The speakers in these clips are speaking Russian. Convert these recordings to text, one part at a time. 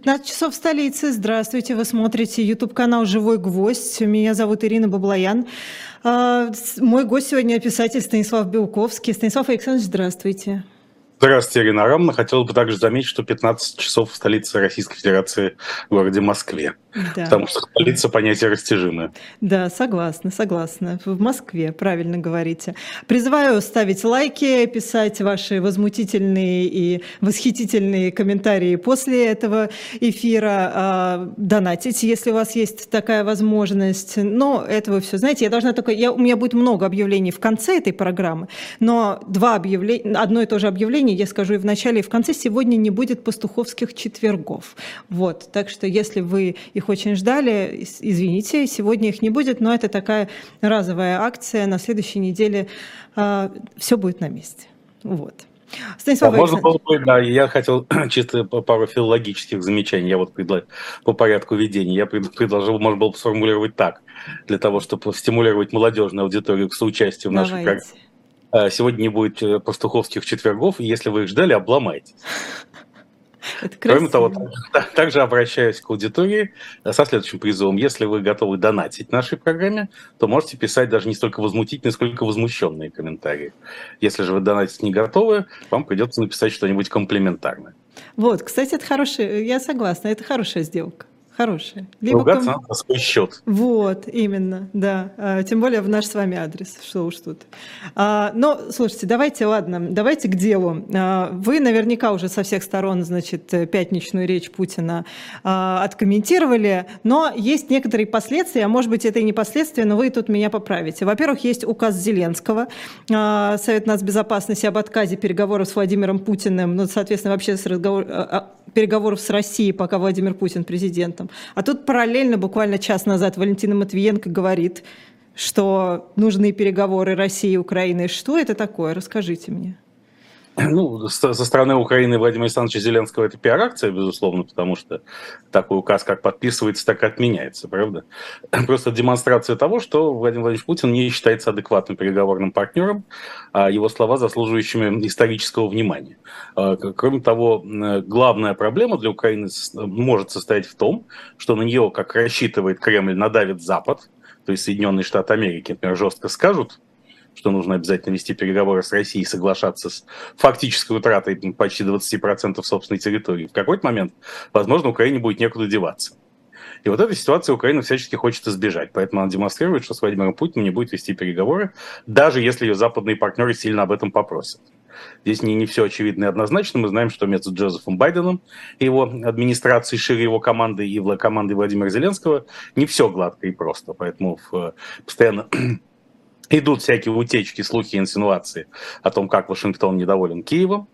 15 часов в столице. Здравствуйте, вы смотрите YouTube-канал «Живой гвоздь». Меня зовут Ирина Баблоян. А, мой гость сегодня писатель Станислав Белковский. Станислав Александрович, здравствуйте. Здравствуйте, Ирина Арамовна. Хотел бы также заметить, что 15 часов в столице Российской Федерации, в городе Москве. Да. Потому что столица понятие растяжимое. Да, согласна, согласна. В Москве, правильно говорите. Призываю ставить лайки, писать ваши возмутительные и восхитительные комментарии после этого эфира, а, донатить, если у вас есть такая возможность. Но этого все, знаете, я должна только... Я, у меня будет много объявлений в конце этой программы, но два объявления, одно и то же объявление я скажу и в начале, и в конце. Сегодня не будет пастуховских четвергов. Вот, так что если вы их очень ждали. Извините, сегодня их не будет, но это такая разовая акция. На следующей неделе э, все будет на месте. Вот. Станислав да, можно было бы, да, я хотел чисто пару филологических замечаний, я вот предложил по порядку ведения, я предложил, можно было бы сформулировать так, для того, чтобы стимулировать молодежную аудиторию к соучастию в нашей программе. А, сегодня не будет э, пастуховских четвергов, и если вы их ждали, обломайтесь. Это Кроме того, также обращаюсь к аудитории э, со следующим призывом. Если вы готовы донатить нашей программе, то можете писать даже не столько возмутительные, сколько возмущенные комментарии. Если же вы донатить не готовы, вам придется написать что-нибудь комплементарное. Вот, кстати, это хорошая, я согласна, это хорошая сделка хорошие. Либо Ругаться ком... на свой счет. Вот, именно, да. А, тем более в наш с вами адрес, что уж тут. А, но, слушайте, давайте, ладно, давайте к делу. А, вы наверняка уже со всех сторон, значит, пятничную речь Путина откомментировали, но есть некоторые последствия, а может быть, это и не последствия, но вы тут меня поправите. Во-первых, есть указ Зеленского, Совет нацбезопасности об отказе переговоров с Владимиром Путиным, ну, соответственно, вообще с разговор... Переговоров с Россией, пока Владимир Путин президентом. А тут параллельно, буквально час назад, Валентина Матвиенко говорит, что нужны переговоры России и Украины. Что это такое? Расскажите мне. Ну, со стороны Украины Владимира Александровича Зеленского это пиар-акция, безусловно, потому что такой указ как подписывается, так и отменяется, правда? Просто демонстрация того, что Владимир Владимирович Путин не считается адекватным переговорным партнером, а его слова заслуживающими исторического внимания. А, кроме того, главная проблема для Украины может состоять в том, что на нее, как рассчитывает Кремль, надавит Запад, то есть Соединенные Штаты Америки, например, жестко скажут, что нужно обязательно вести переговоры с Россией и соглашаться с фактической утратой почти 20% собственной территории. В какой-то момент, возможно, Украине будет некуда деваться. И вот этой ситуации Украина всячески хочет избежать. Поэтому она демонстрирует, что с Владимиром Путиным не будет вести переговоры, даже если ее западные партнеры сильно об этом попросят. Здесь не, не все очевидно и однозначно. Мы знаем, что между Джозефом Байденом и его администрацией, шире его команды и командой Владимира Зеленского не все гладко и просто. Поэтому в, постоянно идут всякие утечки, слухи, инсинуации о том, как Вашингтон недоволен Киевом.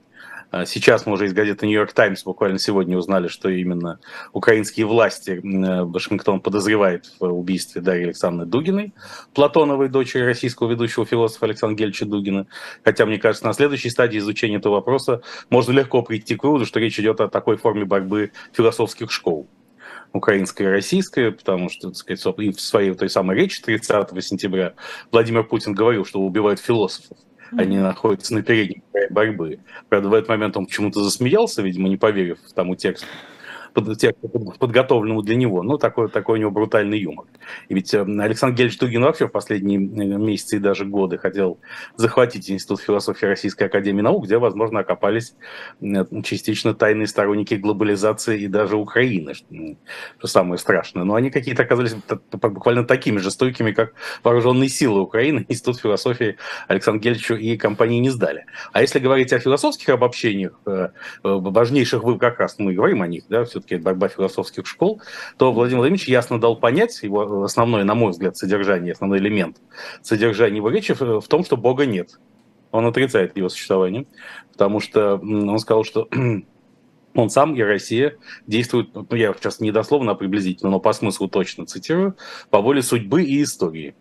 А сейчас мы уже из газеты «Нью-Йорк Таймс» буквально сегодня узнали, что именно украинские власти Вашингтон подозревает в убийстве Дарьи Александровны Дугиной, Платоновой, дочери российского ведущего философа Александра Гельча Дугина. Хотя, мне кажется, на следующей стадии изучения этого вопроса можно легко прийти к выводу, что речь идет о такой форме борьбы философских школ украинское и российское, потому что, так сказать, и в своей той самой речи 30 сентября Владимир Путин говорил, что убивают философов. Они находятся на передней борьбы. Правда, в этот момент он почему-то засмеялся, видимо, не поверив тому тексту под, тексту, подготовленному для него. Ну, такой, такой у него брутальный юмор. И ведь э, Александр Гельевич Тугин вообще в последние э, месяцы и даже годы хотел захватить Институт философии Российской Академии Наук, где, возможно, окопались э, частично тайные сторонники глобализации и даже Украины, что, что самое страшное. Но они какие-то оказались буквально такими же стойкими, как вооруженные силы Украины, Институт философии Александр Гельевичу и компании не сдали. А если говорить о философских обобщениях, важнейших вы как раз мы говорим о них, да, все все-таки борьба философских школ, то Владимир Владимирович ясно дал понять, его основное, на мой взгляд, содержание, основной элемент содержания его речи в том, что Бога нет. Он отрицает его существование, потому что он сказал, что он сам и Россия действуют, ну, я сейчас не дословно, а приблизительно, но по смыслу точно цитирую, по воле судьбы и истории.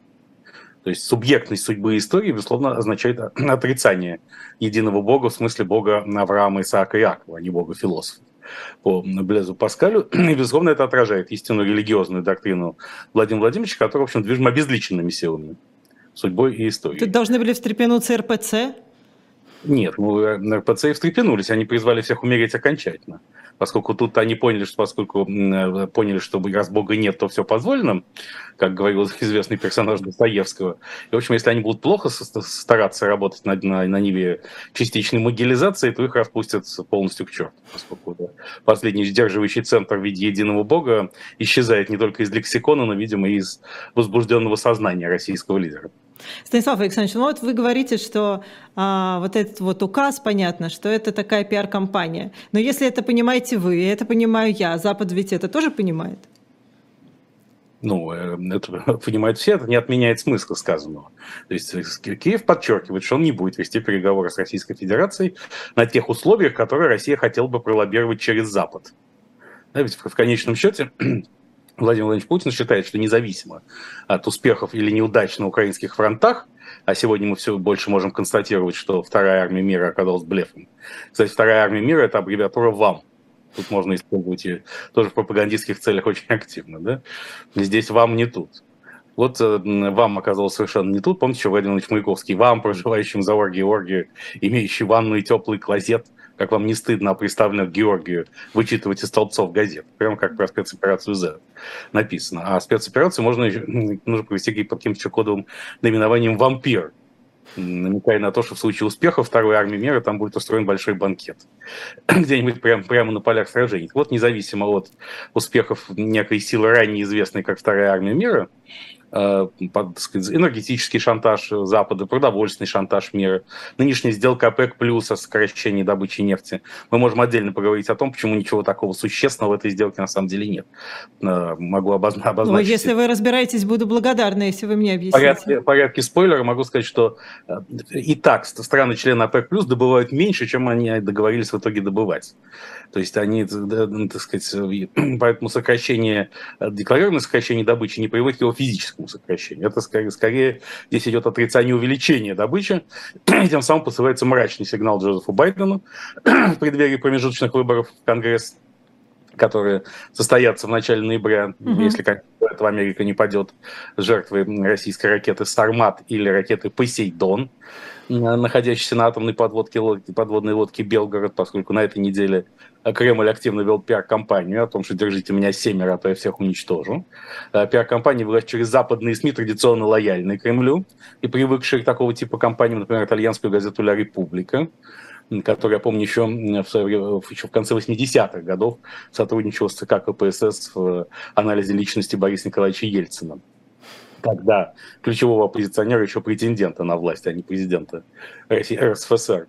То есть субъектность судьбы и истории, безусловно, означает отрицание единого Бога, в смысле Бога Авраама, Исаака и Иакова, а не Бога философа по Блезу Паскалю. И, безусловно, это отражает истинную религиозную доктрину Владимира Владимировича, которая, в общем, движима обезличенными силами, судьбой и историей. Тут должны были встрепенуться РПЦ? Нет, ну, РПЦ и встрепенулись, они призвали всех умереть окончательно. Поскольку тут они поняли, что поскольку э, поняли, что раз Бога нет, то все позволено, как говорил известный персонаж Достоевского. И, в общем, если они будут плохо стараться работать на, на, на ниве частичной могилизации, то их распустят полностью к черту, поскольку да, последний сдерживающий центр в виде единого Бога исчезает не только из лексикона, но, видимо, и из возбужденного сознания российского лидера. Станислав Александрович, ну вот вы говорите, что а, вот этот вот указ, понятно, что это такая пиар-компания. Но если это понимаете вы, и это понимаю я, Запад ведь это тоже понимает? Ну, э, это понимают все, это не отменяет смысла сказанного. То есть э, Киев подчеркивает, что он не будет вести переговоры с Российской Федерацией на тех условиях, которые Россия хотела бы пролоббировать через Запад. Да, ведь в конечном счете Владимир Владимирович Путин считает, что независимо от успехов или неудач на украинских фронтах, а сегодня мы все больше можем констатировать, что вторая армия мира оказалась блефом. Кстати, вторая армия мира – это аббревиатура ВАМ. Тут можно использовать ее тоже в пропагандистских целях очень активно. Да? Здесь «вам» не тут. Вот э, вам оказалось совершенно не тут. Помните, что Владимир Владимирович Маяковский, вам, проживающим за оргией оргии, имеющий ванну и теплый клозет, как вам не стыдно о представленных Георгию вычитывать из столбцов газет, прямо как про спецоперацию Z написано. А спецоперацию можно нужно провести под каким-то кодовым наименованием «Вампир», намекая на то, что в случае успеха второй армии мира там будет устроен большой банкет. Где-нибудь прямо, прямо на полях сражений. Вот независимо от успехов некой силы ранее известной, как вторая армия мира, Э, сказать, энергетический шантаж Запада, продовольственный шантаж мира, нынешняя сделка ОПЕК плюс о сокращении добычи нефти. Мы можем отдельно поговорить о том, почему ничего такого существенного в этой сделке на самом деле нет. Э, могу обозна- обозначить. Ну, если вы разбираетесь, буду благодарна, если вы мне объясните. В порядке, спойлера могу сказать, что э, и так страны-члены ОПЕК плюс добывают меньше, чем они договорились в итоге добывать. То есть они, ну, так сказать, поэтому сокращение, декларированное сокращение добычи не приводит к его физическому сокращению. Это скорее, скорее здесь идет отрицание увеличения добычи, и тем самым посылается мрачный сигнал Джозефу Байдену в преддверии промежуточных выборов в Конгресс которые состоятся в начале ноября, угу. если как в Америка не падет жертвой российской ракеты «Сармат» или ракеты «Посейдон», находящейся на атомной подводке, подводной лодке «Белгород», поскольку на этой неделе Кремль активно вел пиар-компанию о том, что держите меня семеро, а то я всех уничтожу. Э, пиар-компания велась через западные СМИ, традиционно лояльные Кремлю, и привыкшие к такого типа компаниям, например, итальянскую газету «Ля Република», которая, я помню, еще в, еще в конце 80-х годов сотрудничала с ЦК КПСС в анализе личности Бориса Николаевича Ельцина тогда ключевого оппозиционера, еще претендента на власть, а не президента РСФСР.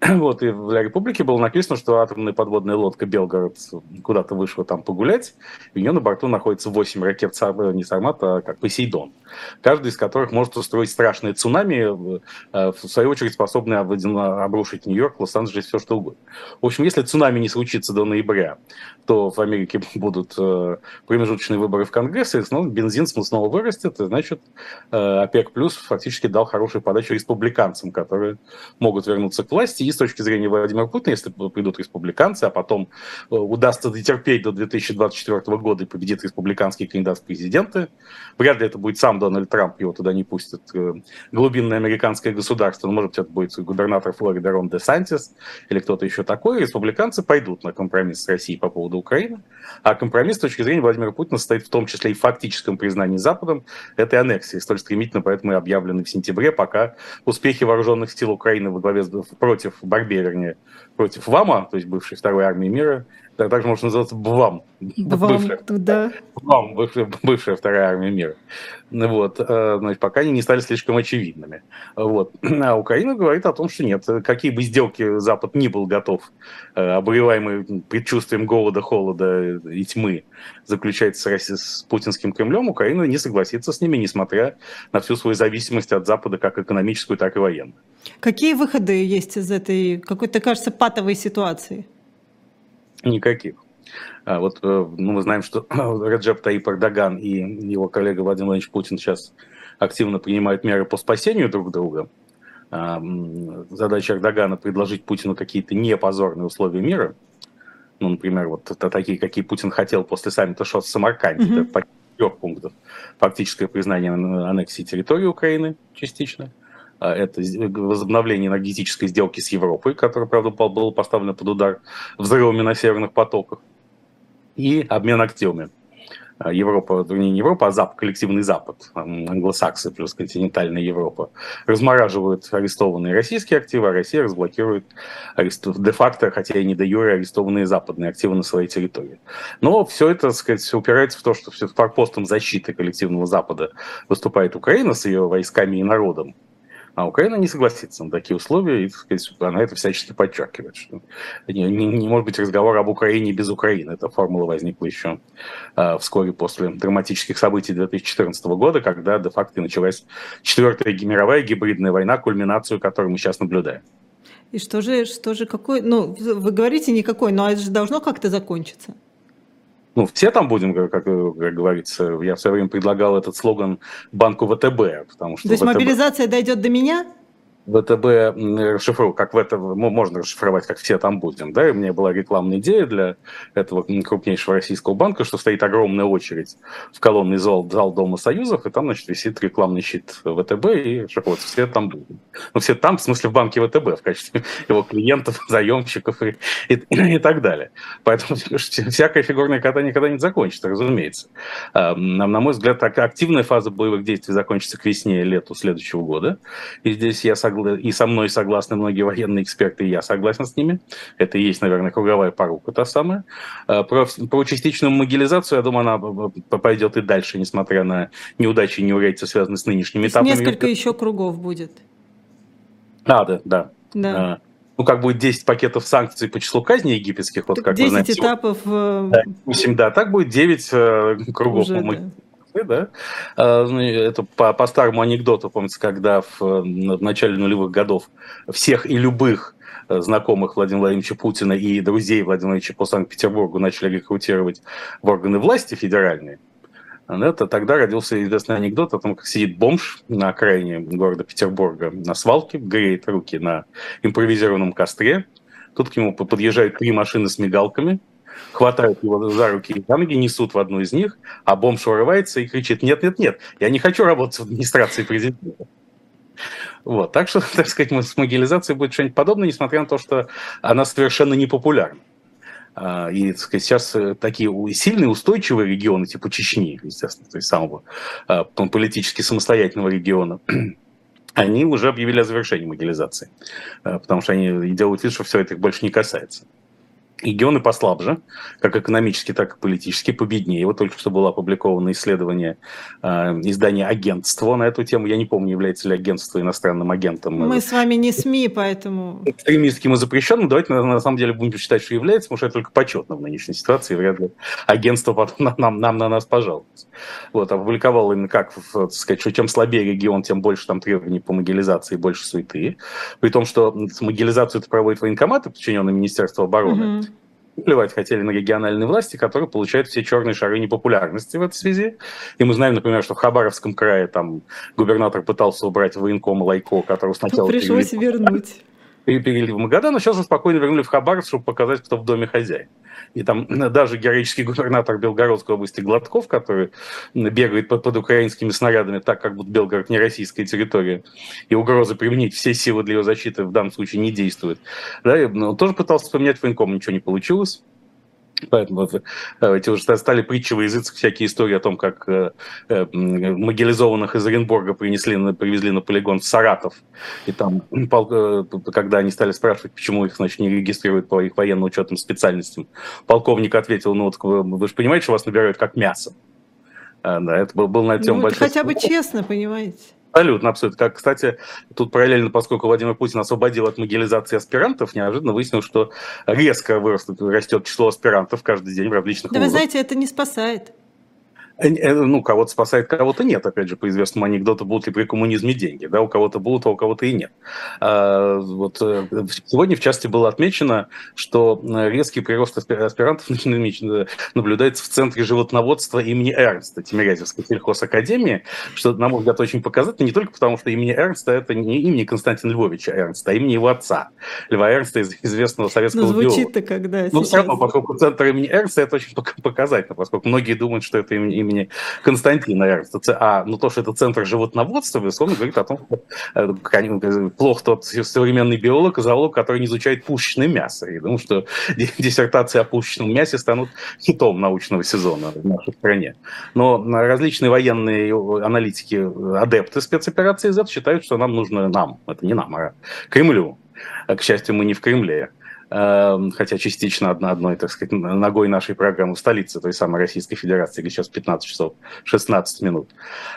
Вот, и в Республике было написано, что атомная подводная лодка «Белгород» куда-то вышла там погулять, и у нее на борту находится 8 ракет не «Сармат», а как «Посейдон», каждый из которых может устроить страшные цунами, э, в свою очередь способные обрушить Нью-Йорк, Лос-Анджелес, все что угодно. В общем, если цунами не случится до ноября, то в Америке будут э, промежуточные выборы в Конгресс, и снова бензин снова вырастет, и значит э, ОПЕК плюс фактически дал хорошую подачу республиканцам, которые могут вернуться к власти, и с точки зрения Владимира Путина, если придут республиканцы, а потом э, удастся дотерпеть до 2024 года и победит республиканский кандидат в президенты, вряд ли это будет сам Дональд Трамп, его туда не пустят э, глубинное американское государство, но, может быть, это будет губернатор Флориды Рон де Сантис или кто-то еще такой, республиканцы пойдут на компромисс с Россией по поводу Украины, а компромисс с точки зрения Владимира Путина состоит в том числе и в фактическом признании Западом этой аннексии, столь стремительно поэтому и объявлены в сентябре, пока успехи вооруженных сил Украины во главе против, в борьбе, вернее, против ВАМа, то есть бывшей второй армии мира, также может называться БВАМ. БВАМ, бывшая. БВАМ, бывшая, бывшая вторая армия мира. Вот, э, значит, пока они не стали слишком очевидными. Вот. А Украина говорит о том, что нет, какие бы сделки Запад не был готов, э, обуреваемый предчувствием голода, холода и тьмы, заключать с, с путинским Кремлем, Украина не согласится с ними, несмотря на всю свою зависимость от Запада, как экономическую, так и военную. Какие выходы есть из этой какой-то, кажется, патовой ситуации? Никаких. А вот э, ну, мы знаем, что Раджеп Таип Эрдоган и его коллега Владимир Владимирович Путин сейчас активно принимают меры по спасению друг друга. А, задача Эрдогана предложить Путину какие-то непозорные условия мира. Ну, например, вот такие, какие Путин хотел после саммита ШОС в Самарканде. Mm-hmm. Это трех пунктов. Фактическое признание аннексии территории Украины частично – это возобновление энергетической сделки с Европой, которая, правда, была поставлена под удар взрывами на северных потоках, и обмен активами. А, Европа, не Европа, а Запад, коллективный Запад, англосаксы плюс континентальная Европа, размораживают арестованные российские активы, а Россия разблокирует де-факто, хотя и не де юре, арестованные западные активы на своей территории. Но все это, так сказать, упирается в то, что все форпостом защиты коллективного Запада выступает Украина с ее войсками и народом. А Украина не согласится на такие условия, и сказать, она это всячески подчеркивает, что не, не, не может быть разговора об Украине без Украины. Эта формула возникла еще э, вскоре после драматических событий 2014 года, когда де-факто началась четвертая мировая гибридная война, кульминацию которой мы сейчас наблюдаем. И что же, что же, какой, ну, вы говорите никакой, но это же должно как-то закончиться ну, все там будем, как, как говорится. Я все время предлагал этот слоган банку ВТБ, потому что... То есть ВТБ... мобилизация дойдет до меня? ВТБ расшифрую, как в это можно расшифровать, как все там будем. Да, и у меня была рекламная идея для этого крупнейшего российского банка, что стоит огромная очередь в колонный зал, зал Дома Союзов, и там, значит, висит рекламный щит ВТБ, и вот все там будем. Ну, все там, в смысле, в банке ВТБ, в качестве его клиентов, заемщиков и, и, и так далее. Поэтому всякая фигурная катание никогда не закончится, разумеется. На, на мой взгляд, активная фаза боевых действий закончится к весне, лету следующего года. И здесь я согласен и со мной согласны многие военные эксперты, и я согласен с ними. Это и есть, наверное, круговая порука та самая. А, про, про частичную могилизацию, я думаю, она пойдет и дальше, несмотря на неудачи и неурядицы, связанные с нынешними этапами. Несколько еще кругов будет. А, да, да. да. А, ну, как будет 10 пакетов санкций по числу казней египетских. Вот, как 10 знаете, этапов. Э, да, 8, да, так будет 9 э, кругов. Уже, да да? А, ну, это по, по старому анекдоту, помните, когда в, в начале нулевых годов всех и любых э, знакомых Владимира Владимировича Путина и друзей Владимира Владимировича по Санкт-Петербургу начали рекрутировать в органы власти федеральные, это тогда родился известный анекдот о том, как сидит бомж на окраине города Петербурга на свалке, греет руки на импровизированном костре. Тут к нему подъезжают три машины с мигалками – хватают его за руки и за ноги, несут в одну из них, а бомж вырывается и кричит, нет, нет, нет, я не хочу работать в администрации президента. Вот, так что, так сказать, с могилизацией будет что-нибудь подобное, несмотря на то, что она совершенно не популярна. А, и так сказать, сейчас э, такие сильные, устойчивые регионы, типа Чечни, естественно, то есть самого а, политически самостоятельного региона, они уже объявили о завершении могилизации, а, потому что они делают вид, что все это их больше не касается регионы послабже, как экономически, так и политически, победнее. Вот только что было опубликовано исследование э, издания «Агентство» на эту тему. Я не помню, является ли агентство иностранным агентом. Мы с вами не СМИ, поэтому... Экстремистским и запрещенным. Давайте на, на самом деле будем считать, что является, потому что это только почетно в нынешней ситуации. Вряд ли агентство потом нам, нам на нас пожалуется. Вот, опубликовал именно как, так сказать, что чем слабее регион, тем больше там требований по могилизации, больше суеты. При том, что могилизацию это проводят военкоматы, подчиненные Министерству обороны. Угу плевать хотели на региональные власти, которые получают все черные шары непопулярности в этой связи. И мы знаем, например, что в Хабаровском крае там губернатор пытался убрать военком Лайко, который сначала... Пришлось перевели... вернуть. Перевели в Магадан, но сейчас спокойно вернули в Хабаровск, чтобы показать, кто в доме хозяин. И там даже героический губернатор Белгородской области Гладков, который бегает под, под украинскими снарядами, так как будто Белгород не российская территория, и угрозы применить все силы для его защиты в данном случае не действует. Да, и, ну, тоже пытался поменять военком, ничего не получилось. Поэтому э, эти уже стали притчи во языцах всякие истории о том, как э, э, могилизованных из Оренбурга принесли, привезли на полигон в Саратов. И там, когда они стали спрашивать, почему их значит, не регистрируют по их военно-учетным специальностям, полковник ответил, ну вот вы же понимаете, что вас набирают как мясо. Да, это был, был на тему ну, большой... Хотя бы честно, понимаете. Абсолютно, абсолютно. Как, кстати, тут параллельно, поскольку Владимир Путин освободил от могилизации аспирантов, неожиданно выяснилось, что резко вырастет, растет число аспирантов каждый день в различных Да вузах. вы знаете, это не спасает. Э, э, ну, кого-то спасает, кого-то нет. Опять же, по известному анекдоту, будут ли при коммунизме деньги. Да, у кого-то будут, а у кого-то и нет. А, вот, э, сегодня, в частности, было отмечено, что резкий прирост аспирантов наблюдается в Центре животноводства имени Эрнста, Тимирязевской сельхозакадемии, что, на мой взгляд, очень показательно, не только потому, что имени Эрнста это не имени Константина Львовича Эрнста, а имени его отца, Льва Эрнста, известного советского Ну, звучит-то когда Ну, все равно, поскольку Центр имени Эрнста, это очень показательно, поскольку многие думают, что это имени имени Константина Эрнста. А ну, то, что это центр животноводства, безусловно, говорит о том, что э, плохо тот современный биолог и зоолог, который не изучает пушечное мясо. И думаю, что диссертации о пушечном мясе станут хитом научного сезона в нашей стране. Но различные военные аналитики, адепты спецоперации Z считают, что нам нужно нам, это не нам, а Кремлю. К счастью, мы не в Кремле. Эм, хотя частично одна одной, так сказать, ногой нашей программы в столице той самой Российской Федерации, где сейчас 15 часов 16 минут.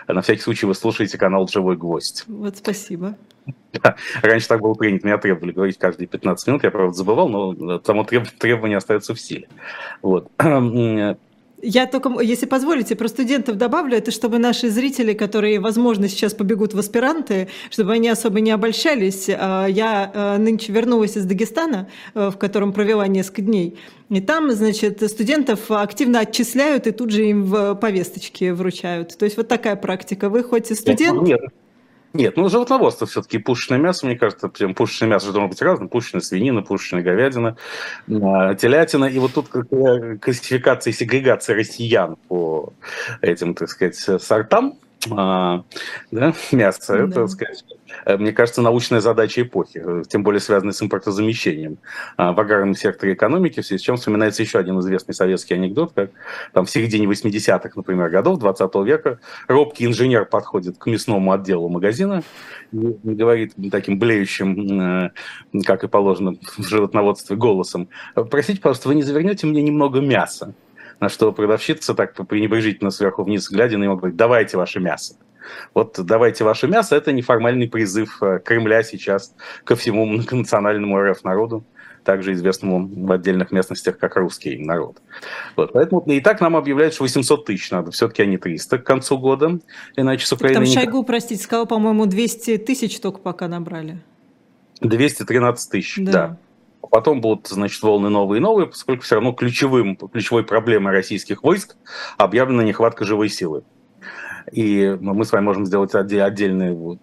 На всякий случай вы слушаете канал «Живой гвоздь». Вот спасибо. Да, раньше так было принято, меня требовали говорить каждые 15 минут, я, правда, забывал, но само требование остается в силе. Вот. Я только, если позволите, про студентов добавлю, это чтобы наши зрители, которые, возможно, сейчас побегут в аспиранты, чтобы они особо не обольщались. А, я а, нынче вернулась из Дагестана, э, в котором провела несколько дней. И там, значит, студентов активно отчисляют и тут же им в повесточки вручают. То есть вот такая практика. Вы хоть и студент... Нет, нет, ну животноводство все-таки пушечное мясо, мне кажется, прям пушечное мясо должно быть разным. Пушечная свинина, пушечная говядина, а, телятина. И вот тут классификация и сегрегация россиян по этим, так сказать, сортам а, да, мяса. Да. Это, сказать, Э, мне кажется, научная задача эпохи, э, тем более связанная с импортозамещением а, в аграрном секторе экономики, в связи с чем вспоминается еще один известный советский анекдот, как там в середине 80-х, например, годов 20 века робкий инженер подходит к мясному отделу магазина и говорит таким блеющим, э, как и положено в животноводстве, голосом, «Простите, пожалуйста, вы не завернете мне немного мяса?» На что продавщица так пренебрежительно сверху вниз глядя на него говорит, давайте ваше мясо. Вот давайте ваше мясо, это неформальный призыв э, Кремля сейчас ко всему национальному РФ народу также известному в отдельных местностях как русский народ. Вот, поэтому и так нам объявляют, что 800 тысяч надо, все-таки они 300 к концу года, иначе с Украиной... Там Шойгу, простите, сказал, по-моему, 200 тысяч только пока набрали. 213 тысяч, да. да. Потом будут, значит, волны новые и новые, поскольку все равно ключевым, ключевой проблемой российских войск объявлена нехватка живой силы. И мы с вами можем сделать отдельный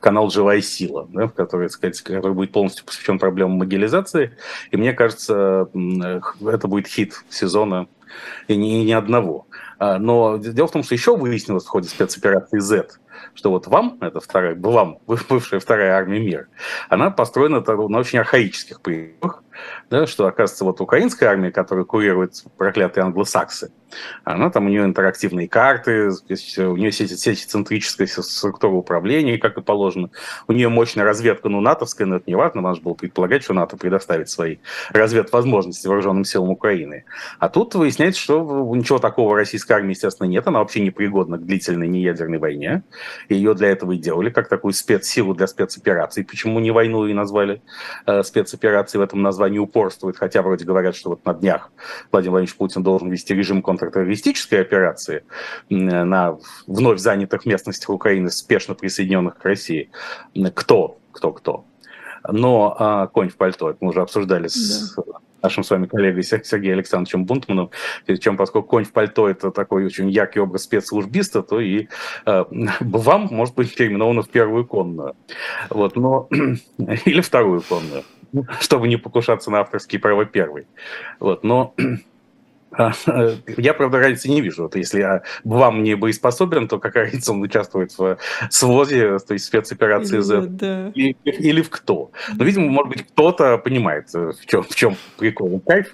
канал «Живая сила», да, в который, сказать, который будет полностью посвящен проблемам могилизации. И мне кажется, это будет хит сезона и ни, ни одного. А, но дело в том, что еще выяснилось в ходе спецоперации Z, что вот вам, это вторая, вам, бывшая вторая армия мира, она построена на очень архаических принципах, да, что, оказывается, вот украинская армия, которая курирует проклятые англосаксы, она там, у нее интерактивные карты, у нее сетицентрическая структура управления, как и положено. У нее мощная разведка, ну, натовская, но это не важно, надо же было предполагать, что НАТО предоставит свои разведвозможности вооруженным силам Украины. А тут выясняется, что ничего такого российской армии, естественно, нет, она вообще не пригодна к длительной неядерной войне. Ее для этого и делали, как такую спецсилу для спецопераций. Почему не войну и назвали э, спецоперацией в этом названии упорствует, хотя вроде говорят, что вот на днях Владимир Владимирович Путин должен вести режим контр контртеррористической операции на вновь занятых местностях Украины, спешно присоединенных к России. Кто? Кто? Кто? Но а, конь в пальто, это мы уже обсуждали да. с нашим с вами коллегой Сергеем Александровичем Бунтманом, чем поскольку конь в пальто это такой очень яркий образ спецслужбиста, то и э, вам может быть переименовано в первую конную. Вот, но... Или вторую конную, чтобы не покушаться на авторские права первой. Вот, но я, правда, разницы не вижу. Вот если я вам не боеспособен, то какая разница он участвует в СВОЗе, то есть спецоперации Z, да. или, или в кто. Но, видимо, может быть, кто-то понимает, э, в чем, в чем прикол кайф,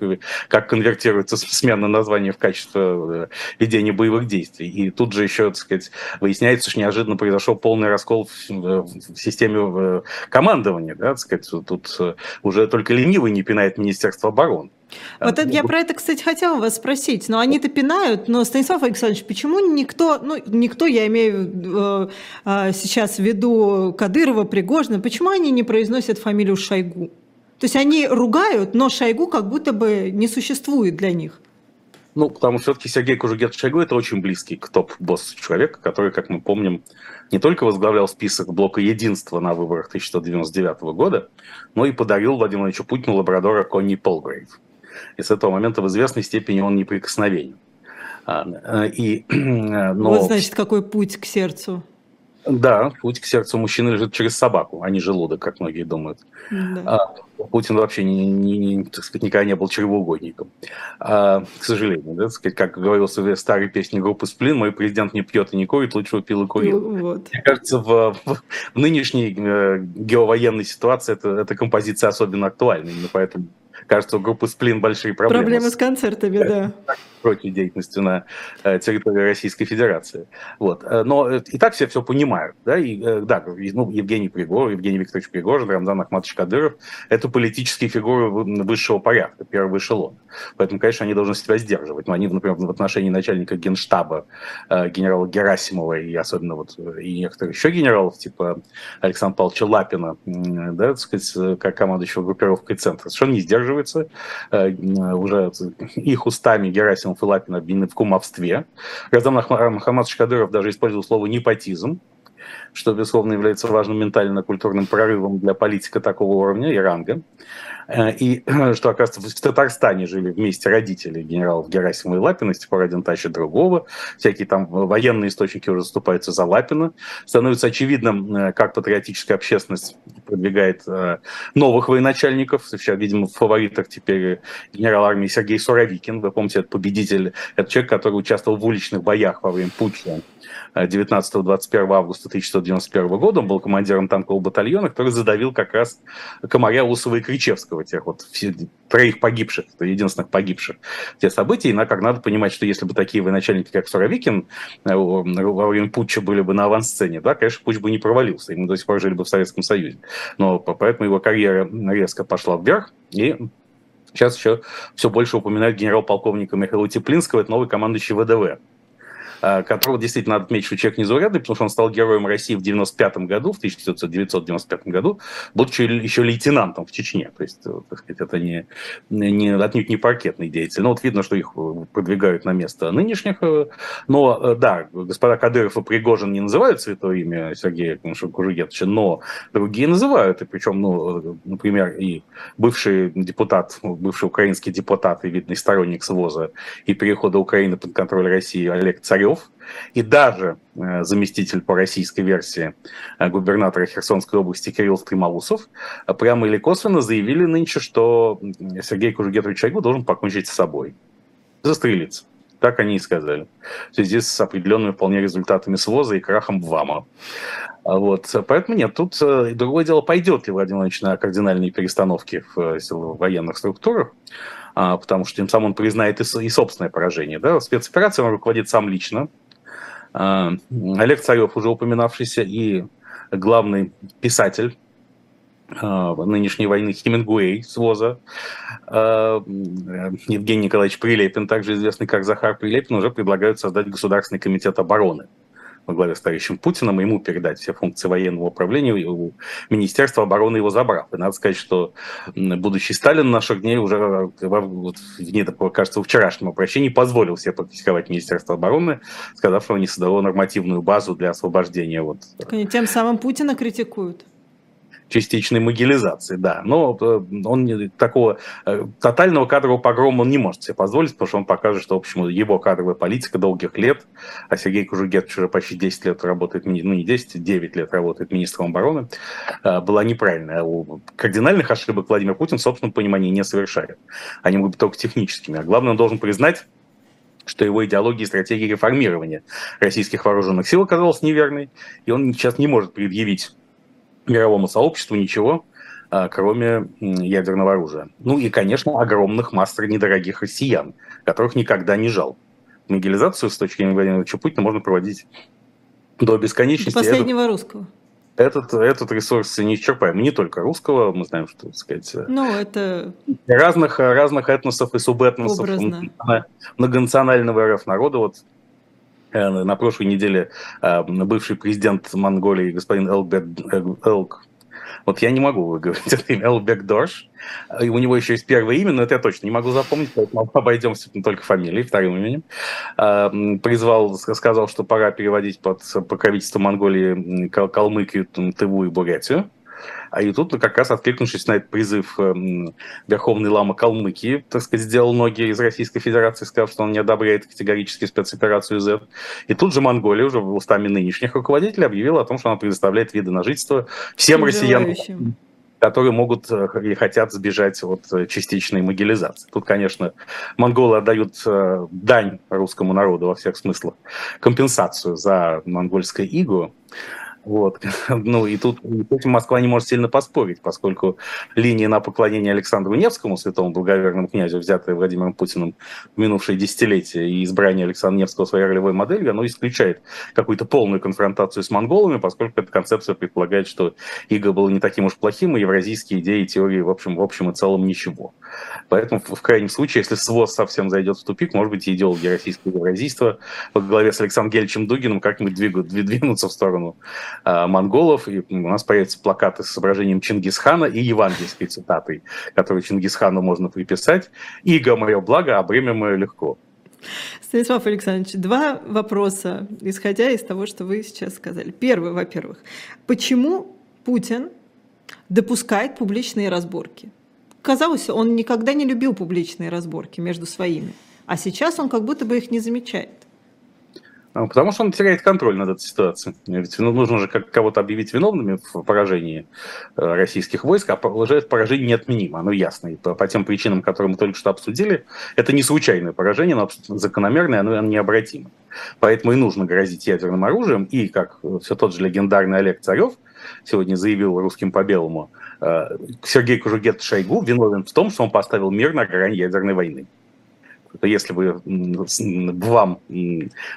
как конвертируется смена названия в качестве э, ведения боевых действий. И тут же еще, так сказать, выясняется, что неожиданно произошел полный раскол в, в системе командования. Да, так сказать, тут уже только ленивый не пинает Министерство обороны. Вот это, я про это, кстати, хотела вас спросить. Но они-то пинают, но, Станислав Александрович, почему никто, ну, никто, я имею э, э, сейчас в виду Кадырова, Пригожина, почему они не произносят фамилию Шойгу? То есть они ругают, но Шойгу как будто бы не существует для них. Ну, потому что все-таки Сергей Кужугет Шойгу – это очень близкий к топ-босс человек, который, как мы помним, не только возглавлял список блока единства на выборах 1999 года, но и подарил Владимиру Владимировичу Путину лабрадора Конни Полгрейв и с этого момента в известной степени он неприкосновенен. А, и, но... Вот, значит, какой путь к сердцу. Да, путь к сердцу мужчины лежит через собаку, а не желудок, как многие думают. Да. А, Путин вообще не, не, не, так сказать, никогда не был чревоугодником. А, к сожалению, да, сказать, как говорилось в старой песне группы «Сплин», мой президент не пьет и не курит, лучше бы пил и курил. Вот. Мне кажется, в, в, в нынешней э, геовоенной ситуации это, эта композиция особенно актуальна, именно поэтому кажется, у группы «Сплин» большие проблемы. Проблемы с концертами, да. Против деятельности на э, территории Российской Федерации. Вот. Э, но э, и так все все понимают. Да, и, да ну, Евгений Пригожин, Евгений Викторович Пригожин, Рамзан Ахматович Кадыров – это политические фигуры высшего порядка, первого эшелона. Поэтому, конечно, они должны себя сдерживать. Но они, например, в отношении начальника генштаба генерала Герасимова и особенно вот и некоторых еще генералов, типа Александра Павловича Лапина, да, так сказать, как командующего группировкой «Центр», совершенно не сдерживается. Уже их устами Герасимов Лапин обвинены в кумовстве. Газдам Махамадович Кадыров даже использовал слово «непотизм», что, безусловно, является важным ментально-культурным прорывом для политика такого уровня и ранга. Э, и что, оказывается, в Татарстане жили вместе родители генералов Герасимова и Лапина, с один тащит другого, всякие там военные источники уже заступаются за Лапина. Становится очевидным, э, как патриотическая общественность продвигает э, новых военачальников. Сейчас, видимо, в фаворитах теперь генерал армии Сергей Суровикин. Вы помните, это победитель, это человек, который участвовал в уличных боях во время путча 19-21 августа 1991 года. Он был командиром танкового батальона, который задавил как раз Комаря, Усова и Кричевского, тех вот троих погибших, единственных погибших те события. И как надо понимать, что если бы такие военачальники, как Суровикин, э, во время путча были бы на авансцене, да, конечно, путь бы не провалился, мы до сих пор жили бы в Советском Союзе. Но поэтому его карьера резко пошла вверх, и Сейчас еще все больше упоминают генерал-полковника Михаила Теплинского, это новый командующий ВДВ. Э, которого действительно надо отметить, что человек незаурядный, потому что он стал героем России в 95 году, в 1995 году, будучи еще лейтенантом в Чечне. То есть, э, так сказать, это не, не, отнюдь не паркетный деятель. Но вот видно, что их э, продвигают на место нынешних. Но, да, господа Кадыров и Пригожин не называют святое имя Сергея Кужугетовича, но другие называют. И причем, ну, например, и бывший депутат, бывший украинский депутат и видный сторонник СВОЗа и перехода Украины под контроль России Олег Царев Киселев, и даже э, заместитель по российской версии э, губернатора Херсонской области Кирилл Стримаусов э, прямо или косвенно заявили нынче, что Сергей Кужугетович Шойгу должен покончить с собой, застрелиться. Так они и сказали. В связи с определенными вполне результатами СВОЗа и крахом ВАМа. Вот. Поэтому нет, тут другое дело, пойдет ли Владимир Владимирович на кардинальные перестановки в, военных структурах, а, потому что тем самым он признает и, и собственное поражение. Да? Спецоперацией он руководит сам лично. А, Олег Царев, уже упоминавшийся, и главный писатель а, нынешней войны Хемингуэй с ВОЗа. Евгений Николаевич Прилепин, также известный как Захар Прилепин, уже предлагают создать Государственный комитет обороны во главе с товарищем Путиным, ему передать все функции военного управления, у Министерства обороны его забрав. И надо сказать, что будущий Сталин наших дней уже вот, такого, кажется, в вчерашнем обращении позволил себе покритиковать Министерство обороны, сказав, что не создало нормативную базу для освобождения. Вот. Тем самым Путина критикуют частичной могилизации, да. Но э, он такого э, тотального кадрового погрома он не может себе позволить, потому что он покажет, что, в общем, его кадровая политика долгих лет, а Сергей Кужугетович уже почти 10 лет работает, ну не 10, 9 лет работает министром обороны, э, была неправильная. Кардинальных ошибок Владимир Путин в собственном понимании не совершает. Они могут быть только техническими. А главное, он должен признать, что его идеология и стратегия реформирования российских вооруженных сил оказалась неверной, и он сейчас не может предъявить мировому сообществу ничего, а, кроме ядерного оружия. Ну и, конечно, огромных масс недорогих россиян, которых никогда не жал. Мобилизацию с точки зрения Владимира Путина можно проводить до бесконечности. До последнего этот, русского. Этот, этот ресурс не исчерпаем. Не только русского, мы знаем, что, так сказать... Ну, это... Разных, разных этносов и субэтносов, Образно. многонационального РФ народа. Вот на прошлой неделе э, бывший президент Монголии господин Элбек, Элк, вот я не могу выговорить это имя, Элбек Дорш. И у него еще есть первое имя, но это я точно не могу запомнить, поэтому обойдемся только фамилией, вторым именем. Э, призвал, сказал, что пора переводить под покровительство Монголии Калмыкию, Тыву и Бурятию. А и тут, как раз откликнувшись на этот призыв эм, Верховный Лама Калмыкии, так сказать, сделал ноги из Российской Федерации, сказав, что он не одобряет категорически спецоперацию Z. И тут же Монголия уже устами нынешних руководителей объявила о том, что она предоставляет виды на жительство всем россиянам которые могут э, и хотят сбежать от э, частичной могилизации. Тут, конечно, монголы отдают э, дань русскому народу во всех смыслах, компенсацию за монгольское иго, вот. Ну и тут этим Москва не может сильно поспорить, поскольку линия на поклонение Александру Невскому, святому благоверному князю, взятая Владимиром Путиным в минувшие десятилетия, и избрание Александра Невского своей ролевой моделью, оно исключает какую-то полную конфронтацию с монголами, поскольку эта концепция предполагает, что Иго был не таким уж плохим, и евразийские идеи и теории, в общем, в общем и целом ничего. Поэтому в крайнем случае, если СВОЗ совсем зайдет в тупик, может быть, идеологи российского евразийства во главе с Александром Гельчем Дугиным как-нибудь двинутся в сторону Э, монголов, и у нас появятся плакаты с изображением Чингисхана и евангельской цитатой, которую Чингисхану можно приписать. «Иго мое благо, а бремя мое легко». Станислав Александрович, два вопроса, исходя из того, что вы сейчас сказали. Первый, во-первых, почему Путин допускает публичные разборки? Казалось, он никогда не любил публичные разборки между своими, а сейчас он как будто бы их не замечает. А, потому что он теряет контроль над этой ситуацией. Ведь ну, нужно же как кого-то объявить виновными в поражении э, российских войск, а поражение неотменимо, оно ясно. И по, по тем причинам, которые мы только что обсудили, это не случайное поражение, оно абсолютно закономерное, оно необратимо. Поэтому и нужно грозить ядерным оружием. И, как все тот же легендарный Олег Царев сегодня заявил русским по белому, э, Сергей Кужугет Шойгу виновен в том, что он поставил мир на грани ядерной войны если бы вам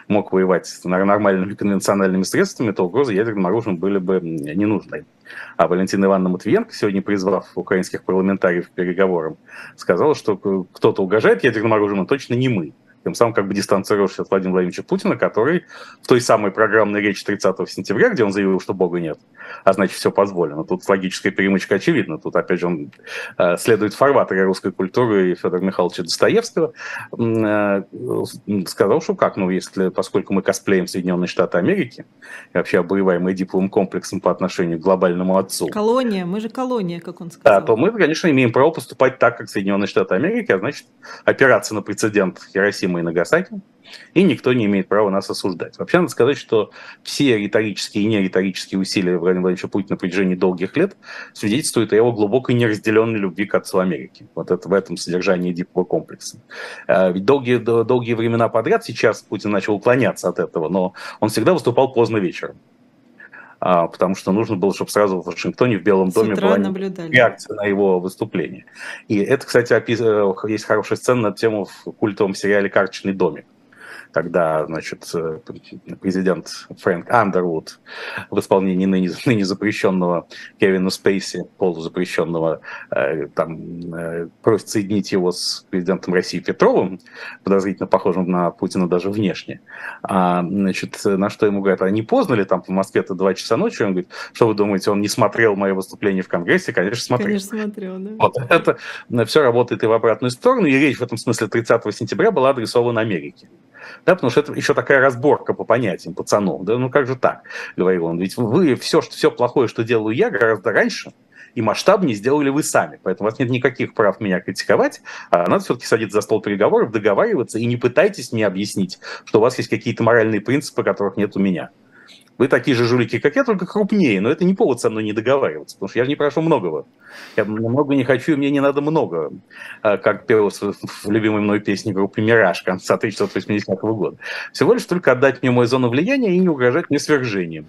мог воевать нормальными конвенциональными средствами, то угрозы ядерным оружием были бы не нужны. А Валентина Ивановна Матвиенко, сегодня призвав украинских парламентариев к переговорам, сказала, что кто-то угрожает ядерным оружием, но точно не мы тем самым как бы дистанцируешься от Владимира Владимировича Путина, который в той самой программной речи 30 сентября, где он заявил, что Бога нет, а значит все позволено. Тут логическая перемычка очевидна. Тут опять же он э, следует фарватере русской культуры и Федора Михайловича Достоевского. Э, сказал, что как, ну если, поскольку мы косплеем Соединенные Штаты Америки, и вообще обоеваем дипломным комплексом по отношению к глобальному отцу. Колония, мы же колония, как он сказал. Да, то мы, конечно, имеем право поступать так, как Соединенные Штаты Америки, а значит опираться на прецедент Хиросимы Хиросима и Нагасаки, и никто не имеет права нас осуждать. Вообще надо сказать, что все риторические и нериторические усилия Владимира Владимировича Путина на протяжении долгих лет свидетельствуют о его глубокой неразделенной любви к отцу Америки. Вот это в этом содержании дикого комплекса. А, ведь долгие, долгие времена подряд сейчас Путин начал уклоняться от этого, но он всегда выступал поздно вечером потому что нужно было, чтобы сразу в Вашингтоне, в Белом доме была наблюдали. реакция на его выступление. И это, кстати, э, есть хорошая сцена на тему в культовом сериале «Карточный домик», когда, значит, э, президент Фрэнк Андервуд в исполнении ныне, ныне запрещенного Кевина Спейси, полузапрещенного, э, там, э, просит соединить его с президентом России Петровым, подозрительно похожим на Путина даже внешне. А, значит, на что ему говорят, а не поздно ли там в Москве это два часа ночи? Он говорит, что вы думаете, он не смотрел мое выступление в Конгрессе? Конечно, смотрел. Конечно, смотрел, да. Вот, это все работает и в обратную сторону, и речь в этом смысле 30 сентября была адресована Америке да, потому что это еще такая разборка по понятиям пацанов, да, ну как же так, говорил он, ведь вы все, что, все плохое, что делаю я, гораздо раньше, и масштабнее сделали вы сами. Поэтому у вас нет никаких прав меня критиковать, а надо все-таки садиться за стол переговоров, договариваться, и не пытайтесь мне объяснить, что у вас есть какие-то моральные принципы, которых нет у меня. Вы такие же жулики, как я, только крупнее, но это не повод со мной не договариваться, потому что я же не прошу многого. Я много не хочу, и мне не надо много, а, как пелось в любимой мной песне группы «Мираж» конца 1980 года. Всего лишь только отдать мне мою зону влияния и не угрожать мне свержением.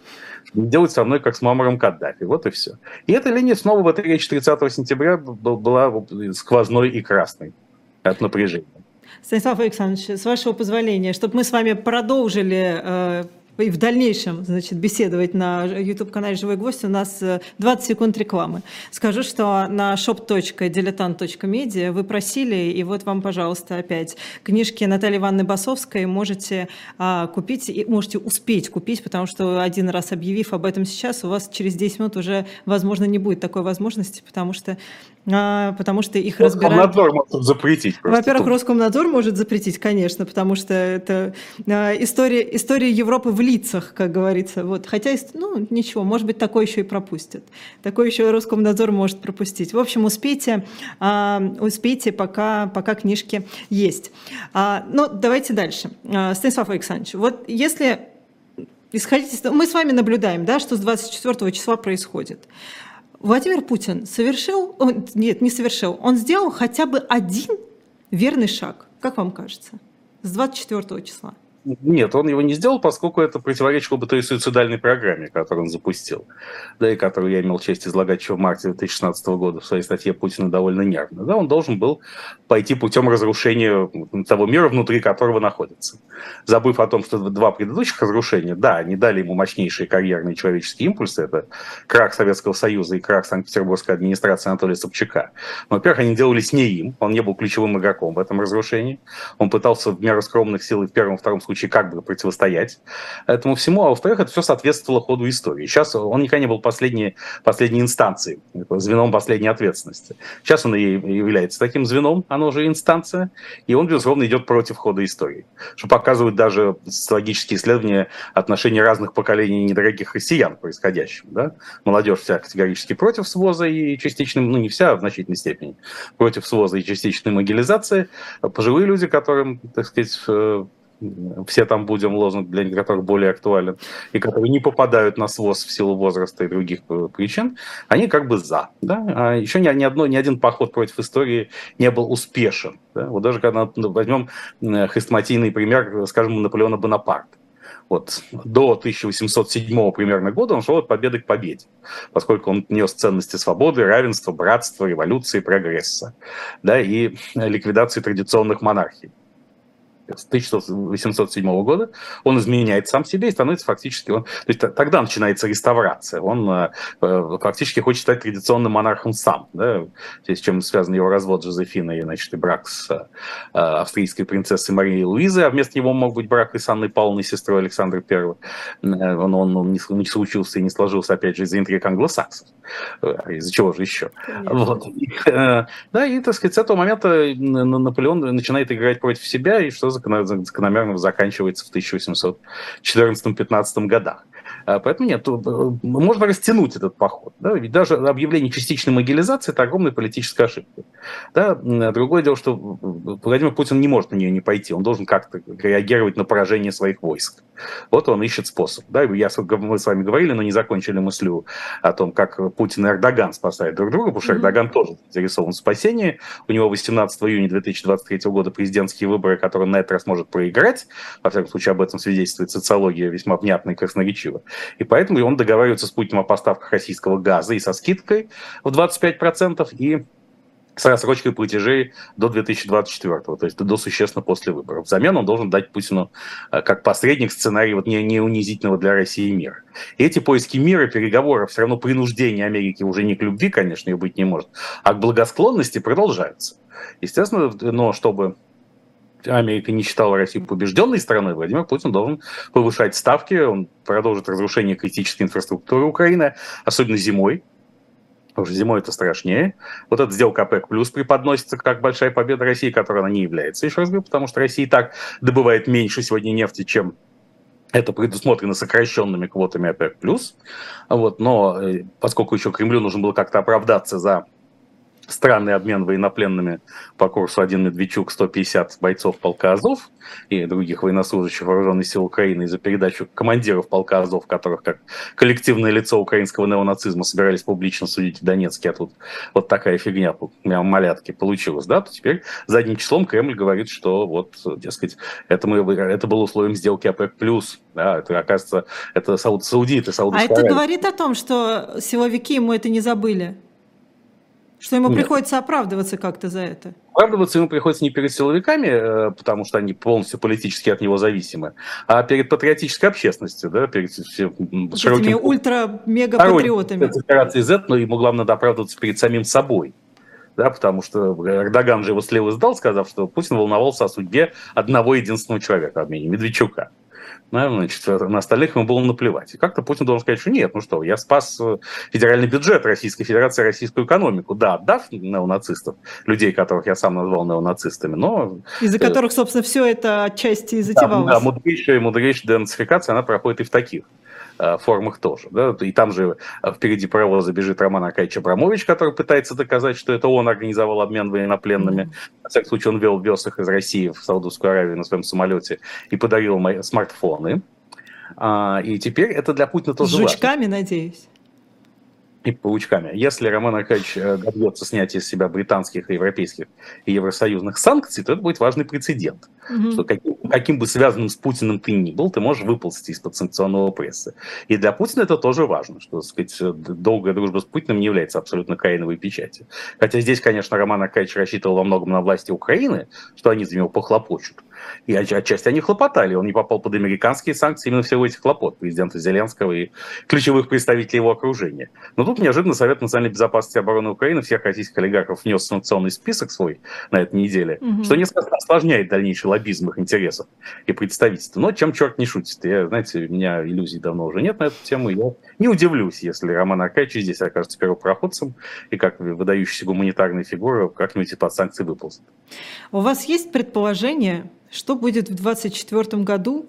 Делать со мной, как с Мамаром Каддафи. Вот и все. И эта линия снова в этой речи 30 сентября была сквозной и красной от напряжения. Станислав Александрович, с вашего позволения, чтобы мы с вами продолжили э, и в дальнейшем значит, беседовать на YouTube-канале «Живой гвоздь», у нас 20 э, секунд рекламы. Скажу, что на shop.diletant.media вы просили, и вот вам, пожалуйста, опять книжки Натальи Ивановны Басовской можете а, купить, и можете успеть купить, потому что один раз объявив об этом сейчас, у вас через 10 минут уже, возможно, не будет такой возможности, потому что потому что их разбирают... Роскомнадзор может запретить. Во-первых, Роскомнадзор может запретить, конечно, потому что это а, история, история Европы в лицах, как говорится. Вот. Хотя, ну, ничего, может быть, такое еще и пропустят. Такое еще Роскомнадзор может пропустить. В общем, успейте, а, успейте, пока, пока книжки есть. А, ну, давайте дальше. А, Станислав Александрович, вот если исходить из мы с вами наблюдаем, да, что с 24 числа происходит. Владимир Путин совершил, нет, не совершил, он сделал хотя бы один верный шаг, как вам кажется, с 24 числа? Нет, он его не сделал, поскольку это противоречило бы той суицидальной программе, которую он запустил, да, и которую я имел честь излагать еще в марте 2016 года в своей статье «Путина довольно нервно». Да, он должен был пойти путем разрушения того мира, внутри которого находится. Забыв о том, что два предыдущих разрушения, да, они дали ему мощнейшие карьерные человеческие импульсы, это крах Советского Союза и крах Санкт-Петербургской администрации Анатолия Собчака. Но, во-первых, они делались не им, он не был ключевым игроком в этом разрушении, он пытался в меру скромных сил и в первом и втором случае как бы противостоять этому всему, а во-вторых, это все соответствовало ходу истории. Сейчас он никогда не был последней, последней инстанцией, звеном последней ответственности. Сейчас он и является таким звеном, оно уже инстанция, и он, безусловно, идет против хода истории, что показывают даже социологические исследования отношений разных поколений недорогих россиян происходящим. Да? Молодежь вся категорически против СВОЗа и частичной, ну не вся, а в значительной степени, против СВОЗа и частичной могилизации. Пожилые люди, которым, так сказать, э, все там будем лозунг для которых более актуален, и которые не попадают на СВОЗ в силу возраста и других э, причин, они как бы за. Да? А еще ни, ни, одно, ни один поход против истории не был успешен. Да? Вот даже когда ну, возьмем хрестоматийный пример, скажем, Наполеона Бонапарта. Вот, до 1807 примерно года он шел от победы к победе, поскольку он нес ценности свободы, равенства, братства, революции, прогресса да, и ликвидации традиционных монархий с 1807 года, он изменяет сам себе и становится фактически... Он, то есть тогда начинается реставрация. Он э, э, фактически хочет стать традиционным монархом сам, да, с чем связан его развод с Жозефиной значит, и брак с э, австрийской принцессой Марией Луизой, а вместо него мог быть брак и с Анной Павловной, сестрой Александра I. Он, он, он не, не случился и не сложился, опять же, из-за интриг англосаксов. Из-за чего же еще? Вот. И, да, и, так сказать, с этого момента Наполеон начинает играть против себя, и что закономерно заканчивается в 1814-15 годах. А, поэтому нет, э, можно растянуть этот поход. Да? Ведь даже объявление частичной могилизации – это огромная политическая ошибка. Да? Другое дело, что Владимир Путин не может на нее не пойти. Он должен как-то реагировать на поражение своих войск. Вот он ищет способ. Да? Я, мы с вами говорили, но не закончили мыслью о том, как Путин и Эрдоган спасают друг друга, потому что Эрдоган тоже заинтересован в спасении. У него 18 июня 2023 года президентские выборы, которые он на этот раз может проиграть. Во всяком случае, об этом свидетельствует социология весьма внятно и красноречиво. И поэтому он договаривается с Путиным о поставках российского газа и со скидкой в 25%, и с рассрочкой платежей до 2024, то есть до существенно после выборов. Взамен он должен дать Путину э, как посредник сценарий вот не, не унизительного для России мира. И эти поиски мира, переговоры, все равно принуждение Америки уже не к любви, конечно, ее быть не может, а к благосклонности продолжаются. Естественно, но чтобы Америка не считала Россию побежденной страной, Владимир Путин должен повышать ставки, он продолжит разрушение критической инфраструктуры Украины, особенно зимой, потому что зимой это страшнее. Вот эта сделка ОПЕК плюс преподносится как большая победа России, которой она не является, еще раз говорю, потому что Россия и так добывает меньше сегодня нефти, чем это предусмотрено сокращенными квотами ОПЕК+. Вот, но э, поскольку еще Кремлю нужно было как-то оправдаться за странный обмен военнопленными по курсу. Один Медведчук 150 бойцов полка Азов и других военнослужащих вооруженных сил Украины за передачу командиров полка Азов, которых как коллективное лицо украинского неонацизма собирались публично судить в Донецке, а тут вот такая фигня, прямо малятки, получилась, да, то теперь задним числом Кремль говорит, что вот, дескать, это, мы, это было условием сделки ОПЕК+, да, это, оказывается, это сауд, саудиты, саудовская А это говорит о том, что силовики ему это не забыли? Что ему Нет. приходится оправдываться как-то за это? Оправдываться ему приходится не перед силовиками, э, потому что они полностью политически от него зависимы, а перед патриотической общественностью, да, перед широким... ультра-мега-патриотами. Операции Z, но ему главное надо оправдываться перед самим собой. Да, потому что Эрдоган же его слева сдал, сказав, что Путин волновался о судьбе одного единственного человека в Армении, Медведчука. Наверное, значит, на остальных ему было наплевать. И как-то Путин должен сказать, что нет, ну что, я спас э, федеральный бюджет Российской Федерации, российскую экономику. Да, отдав неонацистов, людей, которых я сам назвал неонацистами, но... Из-за которых, собственно, все это отчасти и затевалось. Да, да мудрейшая, мудрейшая денацификация, она проходит и в таких Э, формах тоже. Да? И там же э, впереди паровоза бежит Роман Аркадьевич Абрамович, который пытается доказать, что это он организовал обмен военнопленными. В всяком случае, он вел, вез их из России в Саудовскую Аравию на своем самолете и подарил мои смартфоны. А, и теперь это для Путина тоже С жучками, важно. надеюсь и паучками. Если Роман Аркадьевич э, добьется снятия из себя британских, европейских и евросоюзных санкций, то это будет важный прецедент. Угу. Что каким, каким бы связанным с Путиным ты ни был, ты можешь выползти из-под санкционного пресса. И для Путина это тоже важно, что так сказать, долгая дружба с Путиным не является абсолютно каиновой печатью. Хотя здесь, конечно, Роман Аркадьевич рассчитывал во многом на власти Украины, что они за него похлопочут. И отчасти они хлопотали. Он не попал под американские санкции именно всего этих хлопот президента Зеленского и ключевых представителей его окружения. Но тут неожиданно Совет национальной безопасности и обороны Украины всех российских олигархов внес санкционный список свой на этой неделе, угу. что несколько осложняет дальнейший лоббизм их интересов и представительства. Но чем черт не шутит. Я, знаете, у меня иллюзий давно уже нет на эту тему. Я не удивлюсь, если Роман Аркадьевич здесь окажется первопроходцем и как выдающаяся гуманитарная фигура как-нибудь под санкции выползет. У вас есть предположение, что будет в 2024 году?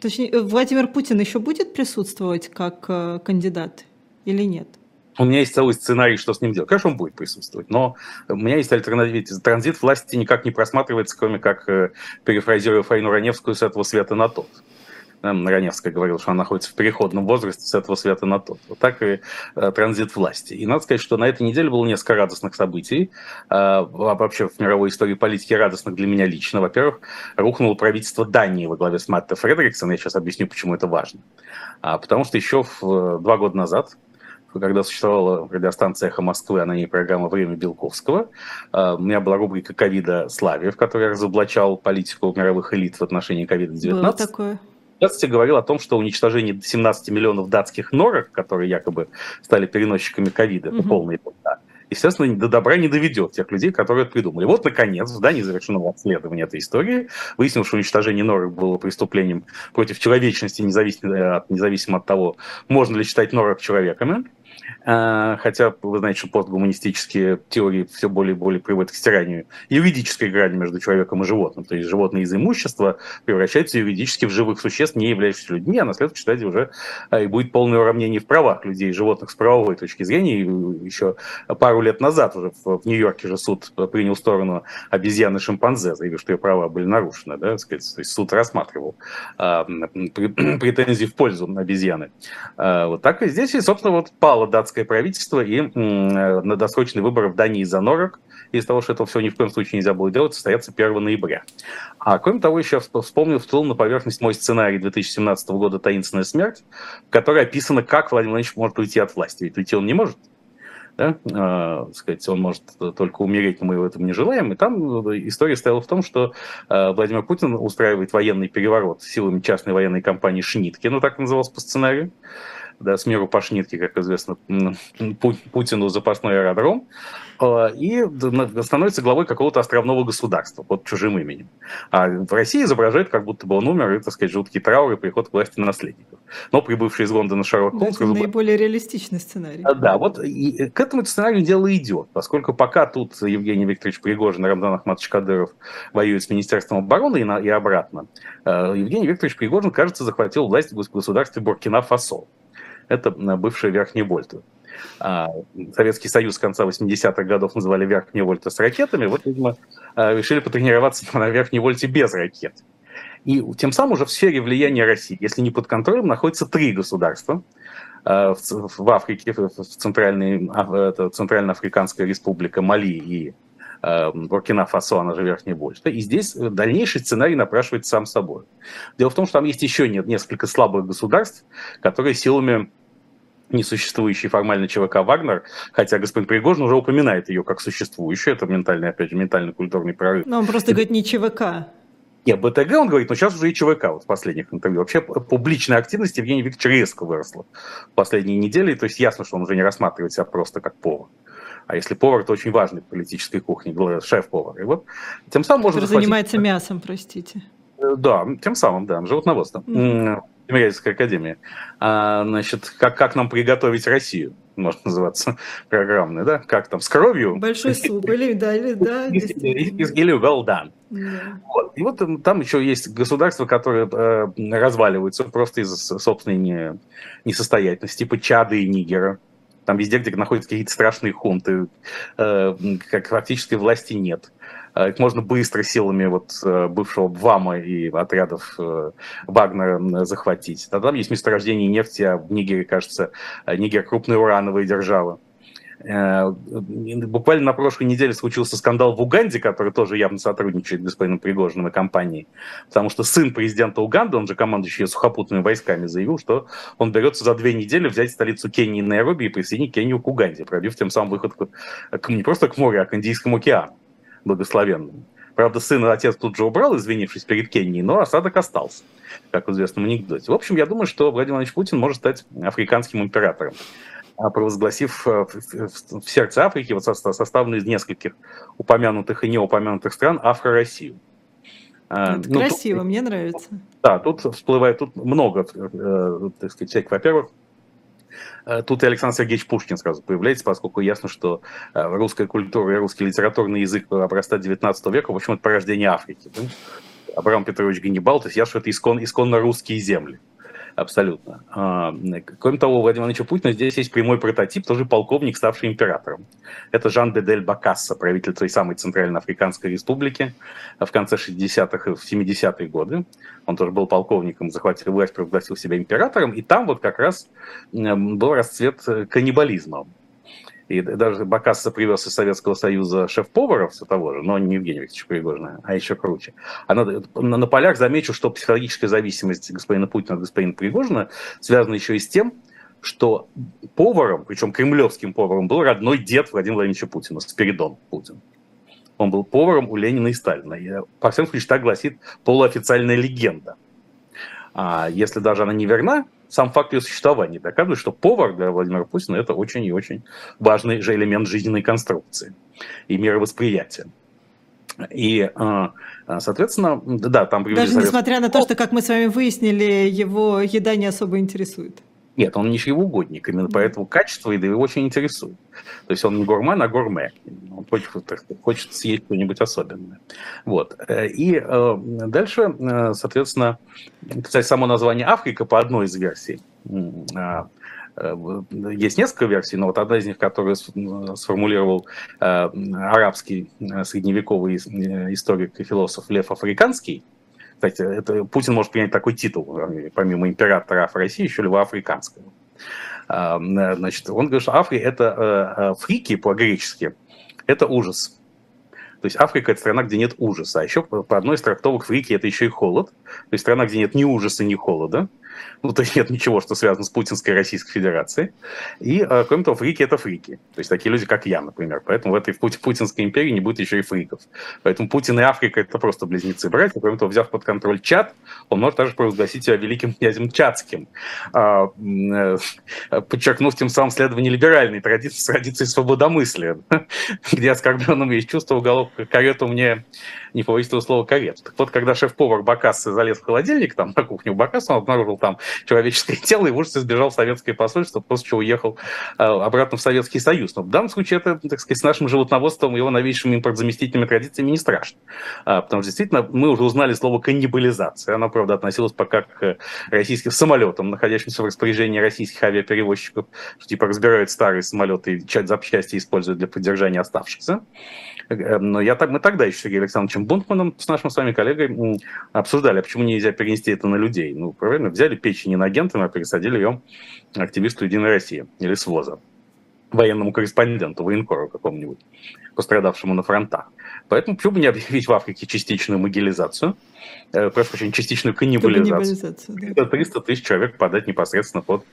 Точнее, э, Владимир Путин еще будет присутствовать как э, кандидат или нет? У меня есть целый сценарий, что с ним делать. Конечно, он будет присутствовать, но у меня есть альтернатива. Транзит власти никак не просматривается, кроме как, э, перефразируя Фаину Раневскую, с этого света на тот. Раневская говорила, что она находится в переходном возрасте с этого света на тот. Вот так и э, транзит власти. И надо сказать, что на этой неделе было несколько радостных событий. Э, вообще в мировой истории политики радостных для меня лично. Во-первых, рухнуло правительство Дании во главе с Матте Фредериксом. Я сейчас объясню, почему это важно. А, потому что еще э, два года назад когда существовала радиостанция «Эхо Москвы», а на ней программа «Время Белковского». Э, у меня была рубрика «Ковида Славия», в которой я разоблачал политику мировых элит в отношении ковида-19. Было такое частности говорил о том, что уничтожение 17 миллионов датских норок, которые якобы стали переносчиками ковида, это полная ерунда, естественно, до добра не доведет тех людей, которые это придумали. Вот, наконец, в Дании завершено расследование этой истории. Выяснилось, что уничтожение норок было преступлением против человечности, независимо от, независимо от того, можно ли считать норок человеками. А, хотя вы знаете, что постгуманистические теории все более и более приводят к стиранию юридической грани между человеком и животным. То есть животные из имущества превращаются юридически в живых существ, не являющихся людьми, а на следующей стадии уже а, и будет полное уравнение в правах людей и животных с правовой точки зрения. И еще пару лет назад уже в Нью-Йорке же суд принял сторону обезьяны шимпанзе, заявив, что ее права были нарушены. Да, сказать, то есть суд рассматривал а, претензии в пользу обезьяны. Вот так и здесь, и, собственно, вот пала датская датское правительство и на досрочные выборы в Дании из-за норок, из-за того, что этого все ни в коем случае нельзя было делать, состоятся 1 ноября. А кроме того, еще вспомнил, всплыл на поверхность мой сценарий 2017 года «Таинственная смерть», в которой описано, как Владимир Владимирович может уйти от власти. Ведь уйти он не может. Да? Э, сказать, он может только умереть, но мы его этом не желаем. И там э, история стояла в том, что э, Владимир Путин устраивает военный переворот силами частной военной компании «Шнитки», ну так называлось по сценарию да, с миру по шнитке, как известно, Путину запасной аэродром, а, и становится главой какого-то островного государства под чужим именем. А в России изображает, как будто бы он умер, и, так сказать, жуткий траур и приход к власти наследников. Но прибывший из Лондона Шерлок Холмс... Это наиболее реалистичный сценарий. А, да, вот и к этому сценарию дело идет, поскольку пока тут Евгений Викторович Пригожин и Рамзан Ахматович Кадыров воюют с Министерством обороны и, на, и обратно, а, Евгений Викторович Пригожин, кажется, захватил власть в государстве Буркина-Фасо это бывшая Верхняя Вольта. А, Советский Союз конца 80-х годов называли Верхние Вольта с ракетами, вот, видимо, а, решили потренироваться на Верхней Вольте без ракет. И тем самым уже в сфере влияния России, если не под контролем, находятся три государства а, в Африке, в Центральной, Центральноафриканская республика Мали и Буркина-Фасо, она же Верхняя Вольта. И здесь дальнейший сценарий напрашивается сам собой. Дело в том, что там есть еще нет, несколько слабых государств, которые силами несуществующий формально ЧВК «Вагнер», хотя господин Пригожин уже упоминает ее как существующую, это ментальный, опять же, ментально-культурный прорыв. Но он просто говорит не ЧВК. Нет, БТГ он говорит, но сейчас уже и ЧВК вот в последних интервью. Вообще публичная активность Евгения Викторовича резко выросла в последние недели, то есть ясно, что он уже не рассматривает себя просто как повар. А если повар, то очень важный в политической кухне, шеф-повар. И вот тем самым можно Который занимается мясом, простите. Да, тем самым, да, животноводством. Mm-hmm. Тимирязевской академии. А, значит, как, как нам приготовить Россию? может называться программный, да? Как там, с кровью? Большой суп, или да, или да. Или well done. Да. Вот. И вот там еще есть государства, которые э, разваливаются просто из-за собственной не, несостоятельности, типа Чада и Нигера. Там везде, где находятся какие-то страшные хунты, э, как фактически власти нет. Э, их можно быстро силами вот э, бывшего ВАМа и отрядов Вагнера захватить. Там есть месторождение нефти, а в Нигере, кажется, Нигер крупная урановая держава. Буквально на прошлой неделе случился скандал в Уганде, который тоже явно сотрудничает с господином Пригожиным и компанией, потому что сын президента Уганды, он же командующий сухопутными войсками, заявил, что он берется за две недели взять столицу Кении Найроби и присоединить Кению к Уганде, пробив тем самым выход к, не просто к морю, а к Индийскому океану благословенным. Правда, сын и отец тут же убрал, извинившись перед Кенией, но осадок остался, как в известном анекдоте. В общем, я думаю, что Владимир Владимирович Путин может стать африканским императором, провозгласив э, в сердце Африки, вот составленную из нескольких упомянутых и неупомянутых стран, Афро-Россию. А, Это ну, красиво, тут, мне нравится. Да, тут всплывает тут много, э, так сказать, всяких, во-первых, Э, тут и Александр Сергеевич Пушкин сразу появляется, поскольку ясно, что э, русская культура и русский литературный язык обрастают 19 века, в общем, это порождение Африки. Абрам Петрович Ганнибал, то есть я что это искон, исконно русские земли. Абсолютно. А, кроме того, у Владимира Путина здесь есть прямой прототип, тоже полковник, ставший императором. Это Жан де Дель Бакасса, правитель той самой Центральноафриканской республики в конце 60-х и в 70-е годы. Он тоже был полковником, захватил власть, провозгласил себя императором. И там вот как раз был расцвет каннибализма. И даже Бакасса привез из Советского Союза шеф-поваров все того же, но не Евгения Викторовича Пригожина, а еще круче. А на, на, полях замечу, что психологическая зависимость господина Путина от господина Пригожина связана еще и с тем, что поваром, причем кремлевским поваром, был родной дед Владимира Владимировича Путина, Спиридон Путин. Он был поваром у Ленина и Сталина. И, по всем случаям, так гласит полуофициальная легенда. А если даже она не верна, сам факт ее существования доказывает, что повар для Владимира Путина это очень и очень важный же элемент жизненной конструкции и мировосприятия. И, а, а, соответственно, да, там... Даже несмотря на то, что, как мы с вами выяснили, его еда не особо интересует. Нет, он не чревоугодник, именно поэтому качество еды его очень интересует. То есть он не гурман, а гурме. Он хочет, хочет съесть что-нибудь особенное. Вот. Э, и э, дальше, э, соответственно, кстати, само название Африка по одной из версий а, есть несколько версий, но вот одна из них, которую сформулировал арабский средневековый историк и философ Лев Африканский, кстати, это, Путин может принять такой титул, помимо императора России, еще льва африканского. А, значит, он говорит, что Африка это э, э, фрики по-гречески, это ужас. То есть Африка – это страна, где нет ужаса. А еще по одной из трактовок фрики – это еще и холод. То есть страна, где нет ни ужаса, ни холода. Ну, то есть нет ничего, что связано с Путинской Российской Федерацией. И, а, кроме того, фрики – это фрики. То есть такие люди, как я, например. Поэтому в этой Путинской империи не будет еще и фриков. Поэтому Путин и Африка – это просто близнецы-братья. Кроме того, взяв под контроль чат, он может даже провозгласить себя великим князем Чатским, а, э, подчеркнув тем самым следование либеральной традиции, традиции свободомыслия, где оскорбленным есть чувство уголок карету мне не этого слова, карет. Так вот, когда шеф-повар Бакассы залез в холодильник, там, на кухню Бакасса, он обнаружил там человеческое тело и ужасе сбежал в советское посольство, после чего уехал э, обратно в Советский Союз. Но в данном случае это, так сказать, с нашим животноводством и его новейшими импортзаместительными традициями не страшно. А, потому что действительно мы уже узнали слово каннибализация. Оно, правда, относилось пока к российским самолетам, находящимся в распоряжении российских авиаперевозчиков, что типа разбирают старые самолеты и часть запчасти используют для поддержания оставшихся. Э, но я так, мы тогда еще с Сергеем Александровичем Бунтманом, с нашим с вами коллегой, обсуждали, а почему нельзя перенести это на людей. Ну, правильно, взяли печень иногентам, а пересадили ее активисту Единой России или СВОЗа военному корреспонденту, военкору какому-нибудь, пострадавшему на фронтах. Поэтому почему бы не объявить в Африке частичную могилизацию, э, прошу прощения, частичную каннибализацию. Да. 300 тысяч человек подать непосредственно под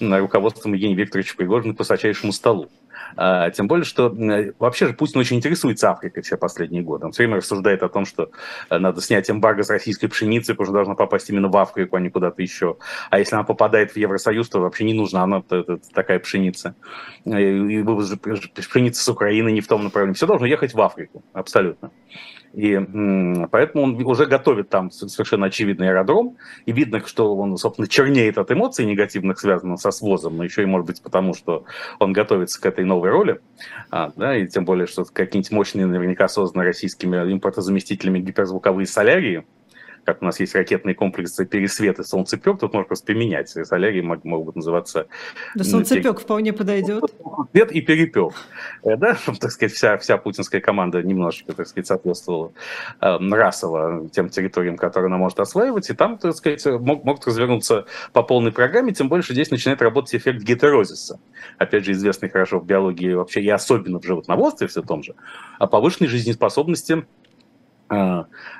руководством Евгения Викторовича Пригожина по высочайшему столу. А, тем более, что вообще же Путин очень интересуется Африкой все последние годы. Он все время рассуждает о том, что э, надо снять эмбарго с российской пшеницы, потому что должна попасть именно в Африку, а не куда-то еще. А если она попадает в Евросоюз, то вообще не нужна она такая пшеница. И вывоз пшеницы с Украины не в том направлении. Все должно ехать в Африку, абсолютно. И поэтому он уже готовит там совершенно очевидный аэродром, и видно, что он, собственно, чернеет от эмоций негативных, связанных со свозом, но еще и, может быть, потому, что он готовится к этой новой роли, а, да, и тем более, что какие-нибудь мощные, наверняка созданы российскими импортозаместителями гиперзвуковые солярии, как у нас есть ракетные комплексы «Пересвет» и «Солнцепек», тут можно просто поменять. Солярии могут называться... Да «Солнцепек» вполне подойдет. «Свет» и «Перепек». Э, да, так сказать, вся, вся путинская команда немножечко, так сказать, соответствовала э, расово тем территориям, которые она может осваивать, и там, так сказать, мог, могут развернуться по полной программе, тем больше здесь начинает работать эффект гетерозиса. Опять же, известный хорошо в биологии вообще, и особенно в животноводстве все том же, о повышенной жизнеспособности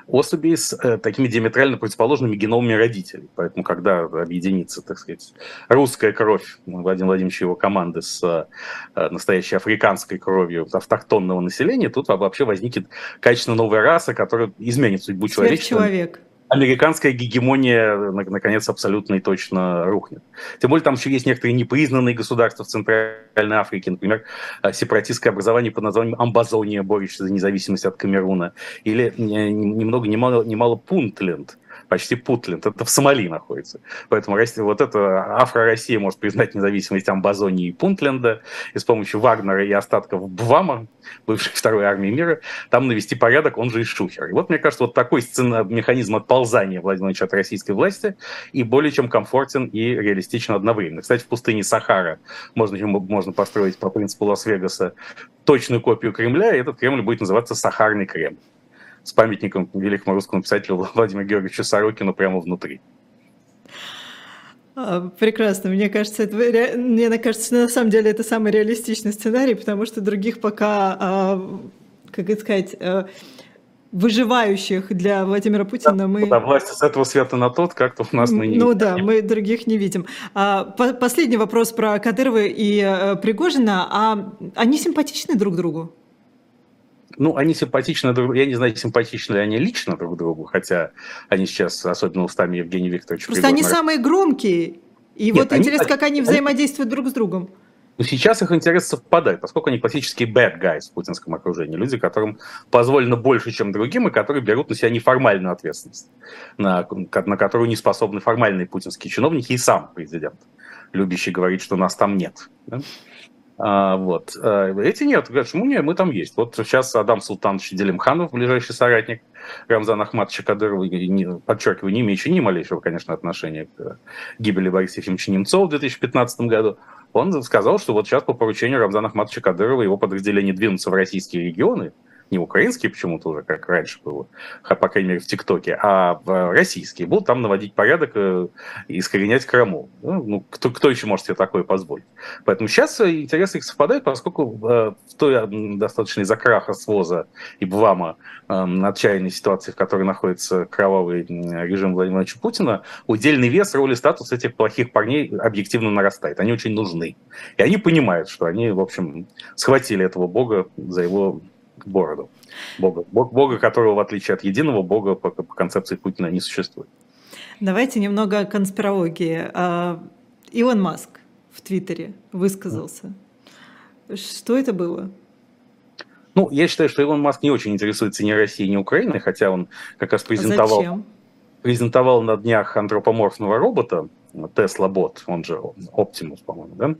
особей с э, такими диаметрально противоположными геномами родителей. Поэтому, когда объединится, так сказать, русская кровь Владимира Владимировича и его команды с э, настоящей африканской кровью автохтонного населения, тут вообще возникнет качественно новая раса, которая изменит судьбу человечества. Человек американская гегемония, наконец, абсолютно и точно рухнет. Тем более там еще есть некоторые непризнанные государства в Центральной Африке, например, э, сепаратистское образование под названием Амбазония, борющееся за независимость от Камеруна, или ни много ни мало, ни мало Пунтленд, почти Путленд, это в Сомали находится. Поэтому вот это Афро-Россия может признать независимость Амбазонии и Пунтленда, и с помощью Вагнера и остатков Бвама, бывшей второй армии мира, там навести порядок, он же и Шухер. И вот, мне кажется, вот такой сцена, механизм отползания Владимира Владимировича от российской власти и более чем комфортен и реалистичен одновременно. Кстати, в пустыне Сахара можно, можно построить по принципу Лас-Вегаса точную копию Кремля, и этот Кремль будет называться Сахарный Кремль с памятником великому русскому писателю Владимиру Георгиевичу Сорокину прямо внутри. А, прекрасно. Мне кажется, это, мне кажется, на самом деле это самый реалистичный сценарий, потому что других пока, а, как это сказать, а, выживающих для Владимира Путина да, мы... Да, власти с этого света на тот как-то у нас мы не Ну да, мы других не видим. А, по последний вопрос про Кадырова и а, Пригожина. А они симпатичны друг другу? Ну, они симпатичны друг Я не знаю, симпатичны ли они лично друг другу, хотя они сейчас, особенно устами Евгения Викторовича... Просто Пригодна... они самые громкие. И Нет, вот они, интересно, как они взаимодействуют друг с другом. Но сейчас их интерес совпадает, поскольку они классические bad guys в путинском окружении. Люди, которым позволено больше, чем другим, и которые берут на себя неформальную ответственность, на, на которую не способны формальные путинские чиновники и сам президент, любящий говорить, что нас там нет. Да? А, вот. А, эти нет, говорят, нет, мы там есть. Вот сейчас Адам Султанович Делимханов, ближайший соратник Рамзана Ахматовича Кадырова, не, подчеркиваю, не имеющий ни малейшего, конечно, отношения к гибели Бориса Ефимовича Немцова в 2015 году, он сказал, что вот сейчас по поручению Рамзана Ахматовича Кадырова его подразделения двинутся в российские регионы, не украинские почему-то уже, как раньше было, по крайней мере, в ТикТоке, а российские, будут там наводить порядок э, и искоренять Крыму. Ну, ну, кто, кто еще может себе такое позволить? Поэтому сейчас интересы их совпадают, поскольку э, в той достаточно из-за своза и БВАМа э, отчаянной ситуации, в которой находится кровавый режим Владимира Путина, удельный вес, роль и статус этих плохих парней объективно нарастает. Они очень нужны. И они понимают, что они, в общем, схватили этого бога за его бороду. Бога, бог, бога, которого, в отличие от единого бога, по, по концепции Путина не существует. Давайте немного о конспирологии. А, Илон Маск в Твиттере высказался. Что это было? Ну, я считаю, что Илон Маск не очень интересуется ни Россией, ни Украиной, хотя он как раз презентовал, Зачем? презентовал на днях антропоморфного робота, Tesla бот, он же Optimus, по-моему, да?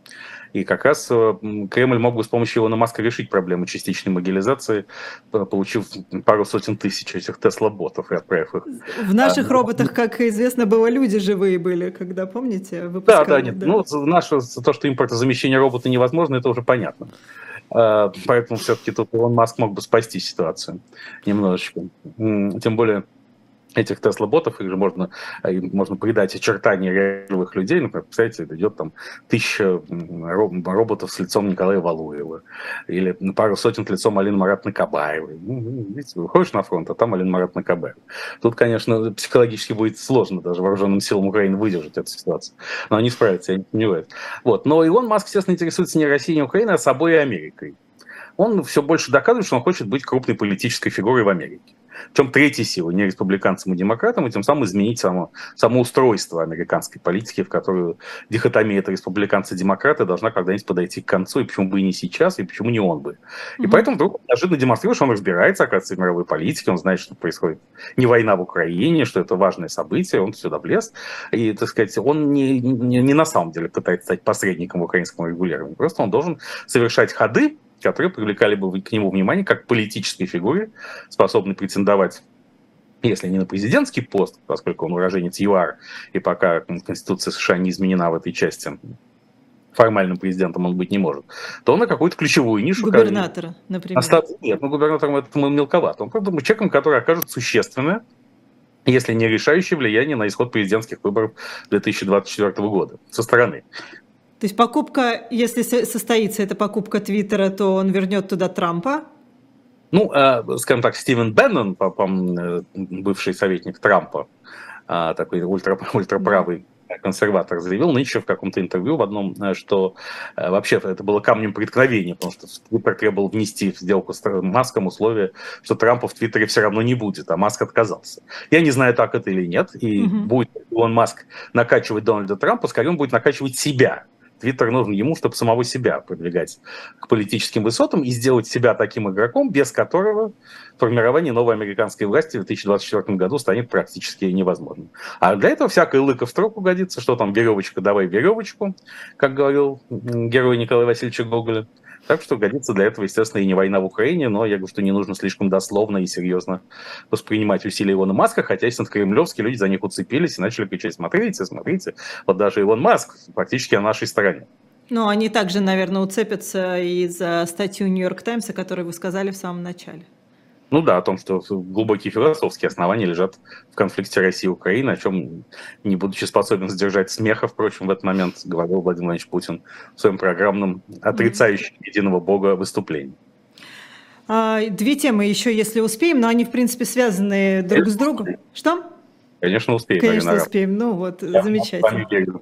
И как раз э, Кремль мог бы с помощью Илона Маска решить проблему частичной могилизации, получив пару сотен тысяч этих Тесла-ботов и отправив их. В наших а, роботах, как известно, было люди живые были, когда, помните, выпускали? Да, да, нет. Да. Ну, наше, то, что импортозамещение робота невозможно, это уже понятно. А, поэтому все-таки тут Илон Маск мог бы спасти ситуацию немножечко. Тем более, этих Тесла-ботов, их же можно, а, можно придать очертания реальных людей. Например, представляете, идет там тысяча роботов с лицом Николая Валуева или пару сотен с лицом Алины Маратны Кабаевой. Ну, видите, выходишь на фронт, а там Алина Маратна Кабаева. Тут, конечно, психологически будет сложно даже вооруженным силам Украины выдержать эту ситуацию. Но они справятся, я не сомневаюсь. Вот. Но Илон Маск, естественно, интересуется не Россией, не Украиной, а собой и Америкой. Он все больше доказывает, что он хочет быть крупной политической фигурой в Америке. Причем третьей силы, не республиканцам и демократам, и тем самым изменить само, само устройство американской политики, в которую дихотомия это республиканцы и демократы должна когда-нибудь подойти к концу, и почему бы и не сейчас, и почему не он бы. И mm-hmm. поэтому вдруг неожиданно демонстрирует, что он разбирается, оказывается, в мировой политике, он знает, что происходит не война в Украине, что это важное событие, он сюда влез. И, так сказать, он не, не, не на самом деле пытается стать посредником в украинском регулировании, просто он должен совершать ходы, которые привлекали бы к нему внимание как политической фигуре, способной претендовать если не на президентский пост, поскольку он уроженец ЮАР, и пока Конституция США не изменена в этой части, формальным президентом он быть не может, то он на какую-то ключевую нишу... Губернатора, например. Остаться, нет, ну губернатором это мелковато. Он просто человеком, который окажет существенное, если не решающее влияние на исход президентских выборов 2024 года со стороны. То есть покупка, если состоится эта покупка Твиттера, то он вернет туда Трампа? Ну, э, скажем так, Стивен Беннон, э, бывший советник Трампа, э, такой ультра, ультраправый консерватор, заявил нынче в каком-то интервью в одном, что вообще это было камнем преткновения, потому что Твиттер требовал внести в сделку с Маском условие, что Трампа в Твиттере все равно не будет, а Маск отказался. Я не знаю, так это или нет, и угу. будет он Маск накачивать Дональда Трампа, скорее он будет накачивать себя Твиттер нужен ему, чтобы самого себя продвигать к политическим высотам и сделать себя таким игроком, без которого формирование новой американской власти в 2024 году станет практически невозможным. А для этого всякая лыка в строку годится, что там веревочка, давай веревочку, как говорил герой Николая Васильевича Гоголя. Так что годится для этого, естественно, и не война в Украине, но я говорю, что не нужно слишком дословно и серьезно воспринимать усилия Илона Маска, хотя, естественно, кремлевские люди за них уцепились и начали кричать, смотрите, смотрите, вот даже Илон Маск практически на нашей стороне. Ну, они также, наверное, уцепятся и за статью Нью-Йорк Таймса, которую вы сказали в самом начале. Ну да, о том, что глубокие философские основания лежат в конфликте России и Украины, о чем, не будучи способен сдержать смеха, впрочем, в этот момент говорил Владимир Владимирович Путин в своем программном отрицающем единого бога выступлении. А, две темы еще, если успеем, но они, в принципе, связаны друг с другом. Что? Конечно, успеем. Конечно, успеем. Ну вот, Я замечательно.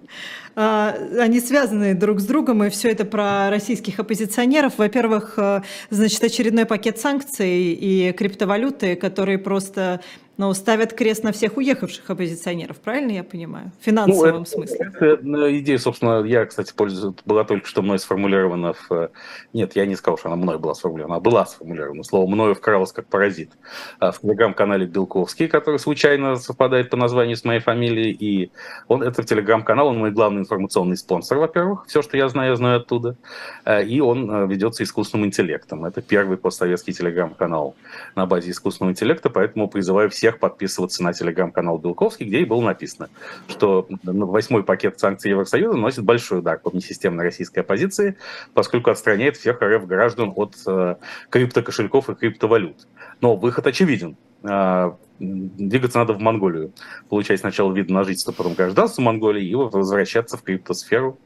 А, они связаны друг с другом, и все это про российских оппозиционеров. Во-первых, э, значит, очередной пакет санкций и криптовалюты, которые просто но ставят крест на всех уехавших оппозиционеров, правильно я понимаю? В финансовом ну, это, смысле. Это идея, собственно, я, кстати, пользуюсь, была только что мной сформулирована в... Э, нет, я не сказал, что она мной была сформулирована, она была сформулирована. Слово «мною» вкралось как паразит. А в телеграм-канале Белковский, который случайно совпадает по названию с моей фамилией, и он, это телеграм-канал, он мой главный информационный спонсор, во-первых. Все, что я знаю, я знаю оттуда. Э, и он э, ведется искусственным интеллектом. Это первый постсоветский телеграм-канал на базе искусственного интеллекта, поэтому призываю всех всех подписываться на телеграм-канал Белковский, где и было написано, что восьмой пакет санкций Евросоюза наносит большой удар по внесистемной российской оппозиции, поскольку отстраняет всех РФ граждан от э, криптокошельков и криптовалют. Но выход очевиден. Э, двигаться надо в Монголию. Получать сначала вид на жительство, потом гражданство Монголии, и возвращаться в криптосферу.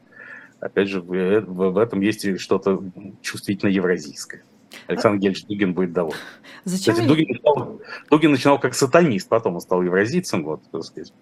Опять же, в, в этом есть что-то чувствительно евразийское. Александр Гельевич Дугин будет доволен. Зачем Кстати, Дугин, начинал, Дугин начинал как сатанист, потом он стал евразийцем. Вот, так сказать.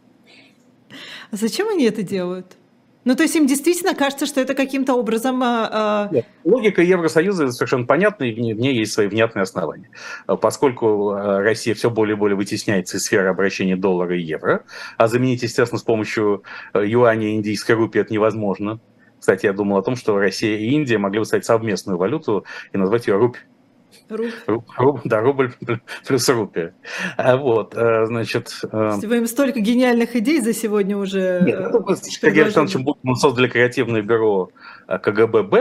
А зачем они это делают? Ну, то есть им действительно кажется, что это каким-то образом... Э, Нет, логика Евросоюза совершенно понятна, и в ней, есть свои внятные основания. Поскольку Россия все более и более вытесняется из сферы обращения доллара и евро, а заменить, естественно, с помощью юаня и индийской рупии это невозможно, кстати, я думал о том, что Россия и Индия могли бы стать совместную валюту и назвать ее рупь. Рубль. Руб, да, рубль плюс рупия. А вот, э, значит... Э, вы им столько гениальных идей за сегодня уже Нет, ну, Сергей Александрович мы создали креативное бюро КГББ,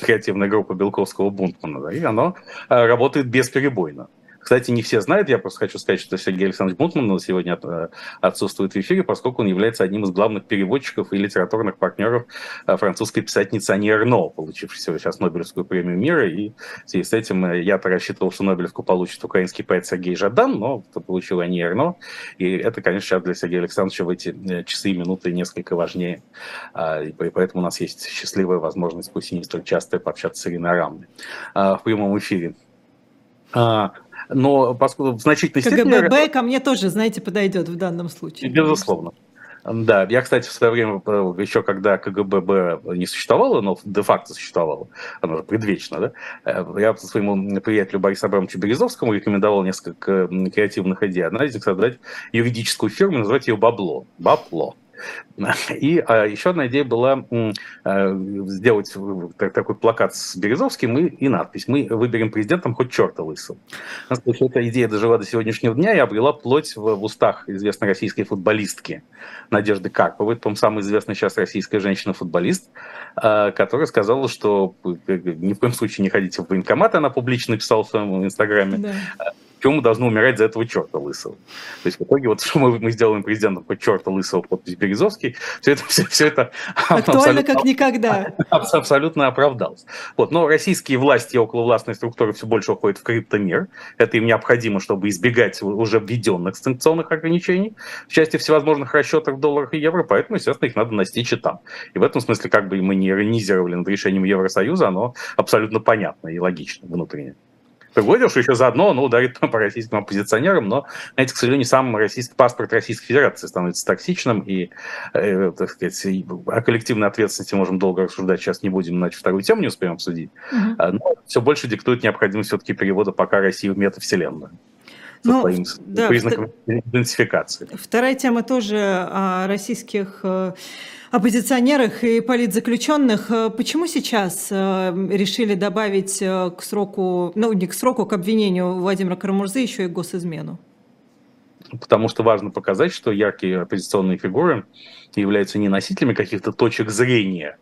креативная группа Белковского Бунтмана, да, и оно работает бесперебойно. Кстати, не все знают, я просто хочу сказать, что Сергей Александрович Бунтман сегодня э, отсутствует в эфире, поскольку он является одним из главных переводчиков и литературных партнеров э, французской писательницы Ани Эрно, получившей сейчас Нобелевскую премию мира. И в связи с этим э, я-то рассчитывал, что Нобелевку получит украинский поэт Сергей Жадан, но получил Ани Эрно. И это, конечно, сейчас для Сергея Александровича в эти часы и минуты несколько важнее. А, и поэтому у нас есть счастливая возможность, пусть и не столь часто, пообщаться с Ириной Арамной в прямом эфире. Но поскольку в значительной КГБ степени... КГБ ко мне тоже, знаете, подойдет в данном случае. Безусловно. Да, я, кстати, в свое время, еще когда КГБ не существовало, но де-факто существовало, оно же предвечно, да, э, я своему приятелю Борису Абрамовичу Березовскому рекомендовал несколько креативных идей. Одна из них создать юридическую фирму, назвать ее «Бабло». «Бабло». И а, еще одна идея была а, сделать такой плакат с Березовским и, и надпись «Мы выберем президентом хоть черта лысого». Эта идея дожила до сегодняшнего дня и обрела плоть в, в устах известной российской футболистки Надежды Карповой. По самая известная сейчас российская женщина-футболист, а, которая сказала, что ни в коем случае не ходите в военкомат, она публично написала в своем инстаграме. Да Почему мы должны умирать за этого черта лысого? То есть в итоге вот что мы, мы сделаем президентом по черта лысого подпись Березовский, все это, все, все это актуально как никогда. Абсолютно оправдалось. Вот, но российские власти и околовластные структуры все больше уходят в криптомир. Это им необходимо, чтобы избегать уже введенных санкционных ограничений в части всевозможных расчетов в долларах и евро, поэтому, естественно, их надо настичь и там. И в этом смысле, как бы мы не иронизировали над решением Евросоюза, оно абсолютно понятно и логично внутренне. Другое что еще заодно оно ударит по российским оппозиционерам, но, знаете, к сожалению, сам российский паспорт Российской Федерации становится токсичным, и, э, так сказать, о коллективной ответственности можем долго рассуждать, сейчас не будем, иначе вторую тему не успеем обсудить. Угу. Но все больше диктует необходимость все-таки перевода пока России в метавселенную ну, своим да, признаком идентификации. Вторая тема тоже о российских э, оппозиционерах и политзаключенных. Э, почему сейчас э, решили добавить к сроку, ну не к сроку, к обвинению Владимира Карамурзы еще и госизмену? Потому что важно показать, что яркие оппозиционные фигуры являются не носителями каких-то точек зрения,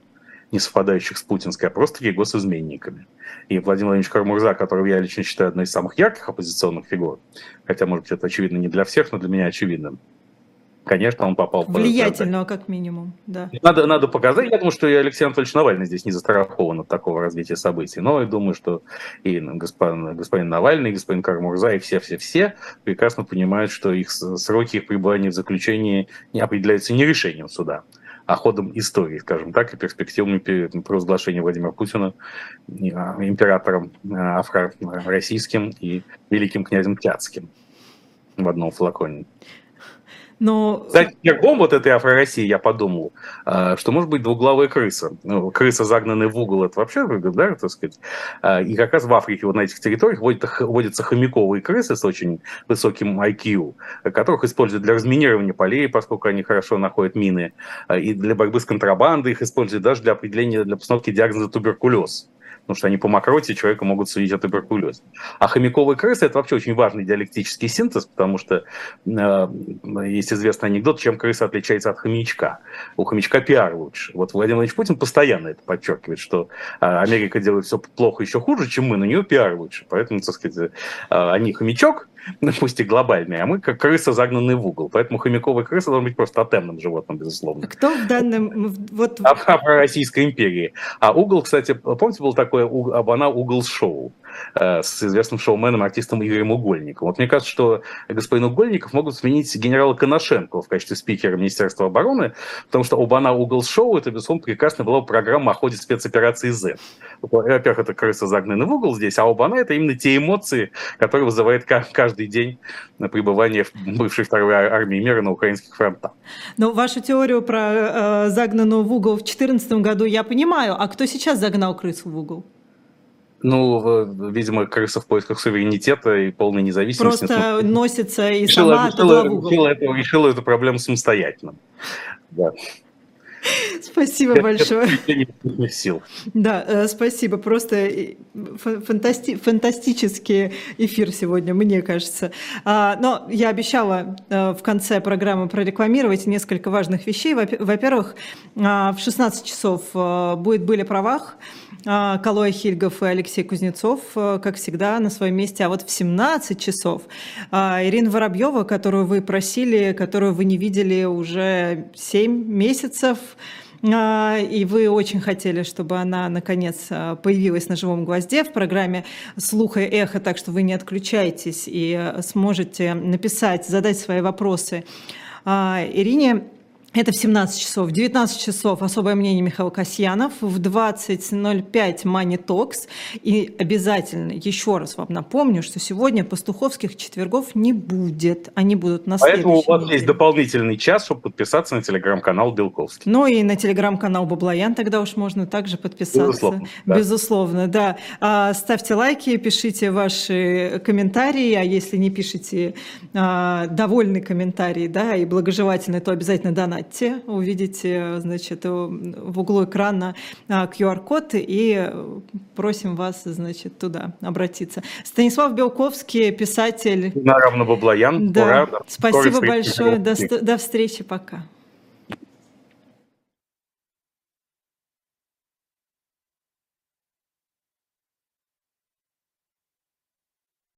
не совпадающих с путинской, а просто таки госизменниками. И Владимир Владимирович Кармурза, которого я лично считаю одной из самых ярких оппозиционных фигур, хотя, может быть, это очевидно не для всех, но для меня очевидно, конечно, он попал... Влиятельного, как минимум, да. Надо, надо показать. Я думаю, что и Алексей Анатольевич Навальный здесь не застрахован от такого развития событий. Но я думаю, что и господин, господин Навальный, и господин Кармурза, и все-все-все прекрасно понимают, что их сроки их пребывания в заключении не определяются не решением суда, а ходом истории, скажем так, и перспективами провозглашения Владимира Путина а, императором а, российским и великим князем Тяцким в одном флаконе. Но... Кстати, гербом вот этой Афро-России я подумал, а, что может быть двуглавая крыса. Ну, крыса, загнанная в угол, это вообще, да, так сказать. А, и как раз в Африке, вот на этих территориях, водятся хомяковые крысы с очень высоким IQ, которых используют для разминирования полей, поскольку они хорошо находят мины, а, и для борьбы с контрабандой их используют даже для определения, для постановки диагноза туберкулез потому что они по мокроте человека могут судить о туберкулезе. А хомяковые крысы – это вообще очень важный диалектический синтез, потому что э, есть известный анекдот, чем крыса отличается от хомячка. У хомячка пиар лучше. Вот Владимир Владимирович Путин постоянно это подчеркивает, что э, Америка делает все плохо еще хуже, чем мы, но у нее пиар лучше. Поэтому, так сказать, э, они хомячок, ну, пусть и глобальные, а мы как крыса, загнанные в угол. Поэтому хомяковая крыса должна быть просто тотемным животным, безусловно. Кто в данном... Вот... А, а про Российской империи. А угол, кстати, помните, был такой, она угол шоу. Э, с известным шоуменом, артистом Игорем Угольниковым. Вот мне кажется, что господин Угольников могут сменить генерала Коношенко в качестве спикера Министерства обороны, потому что Обана Угол Шоу, это, безусловно, прекрасная была программа о ходе спецоперации Z. Во-первых, это крыса загнаны в угол здесь, а Обана это именно те эмоции, которые вызывает каждый день пребывание в бывшей второй армии мира на украинских фронтах. Но вашу теорию про э, загнанную в угол в 2014 году я понимаю, а кто сейчас загнал крысу в угол? Ну, видимо, крыса в поисках суверенитета и полной независимости. Просто ну, носится и решила, сама решила, решила, эту, решила эту проблему самостоятельно. Да. Спасибо большое. сил. Да, э, спасибо. Просто фантасти фантастический эфир сегодня, мне кажется. А, но я обещала э, в конце программы прорекламировать несколько важных вещей. Во-первых, а, в 16 часов э, будет «Были правах», а, Калоя Хильгов и Алексей Кузнецов, как всегда, на своем месте. А вот в 17 часов Ирина Воробьева, которую вы просили, которую вы не видели уже 7 месяцев, а, и вы очень хотели, чтобы она, наконец, а, появилась на «Живом гвозде» в программе «Слух и эхо», так что вы не отключайтесь и сможете написать, задать свои вопросы а, Ирине. Это в 17 часов. В 19 часов особое мнение Михаила Касьянов. В 20.05 Money Talks. И обязательно еще раз вам напомню, что сегодня пастуховских четвергов не будет. Они будут на Поэтому у вас неделе. есть дополнительный час, чтобы подписаться на телеграм-канал Белковский. Ну и на телеграм-канал Баблоян тогда уж можно также подписаться. Безусловно, да. Безусловно, да. А, ставьте лайки, пишите ваши комментарии, а если не пишите а, довольный комментарий, да, и благожелательный, то обязательно донатьте. Увидите, значит, в углу экрана а, QR-код и просим вас, значит, туда обратиться. Станислав Белковский, писатель. Наравно Баблоян. Да. Ура. Спасибо встречи. большое. До, до встречи. Пока.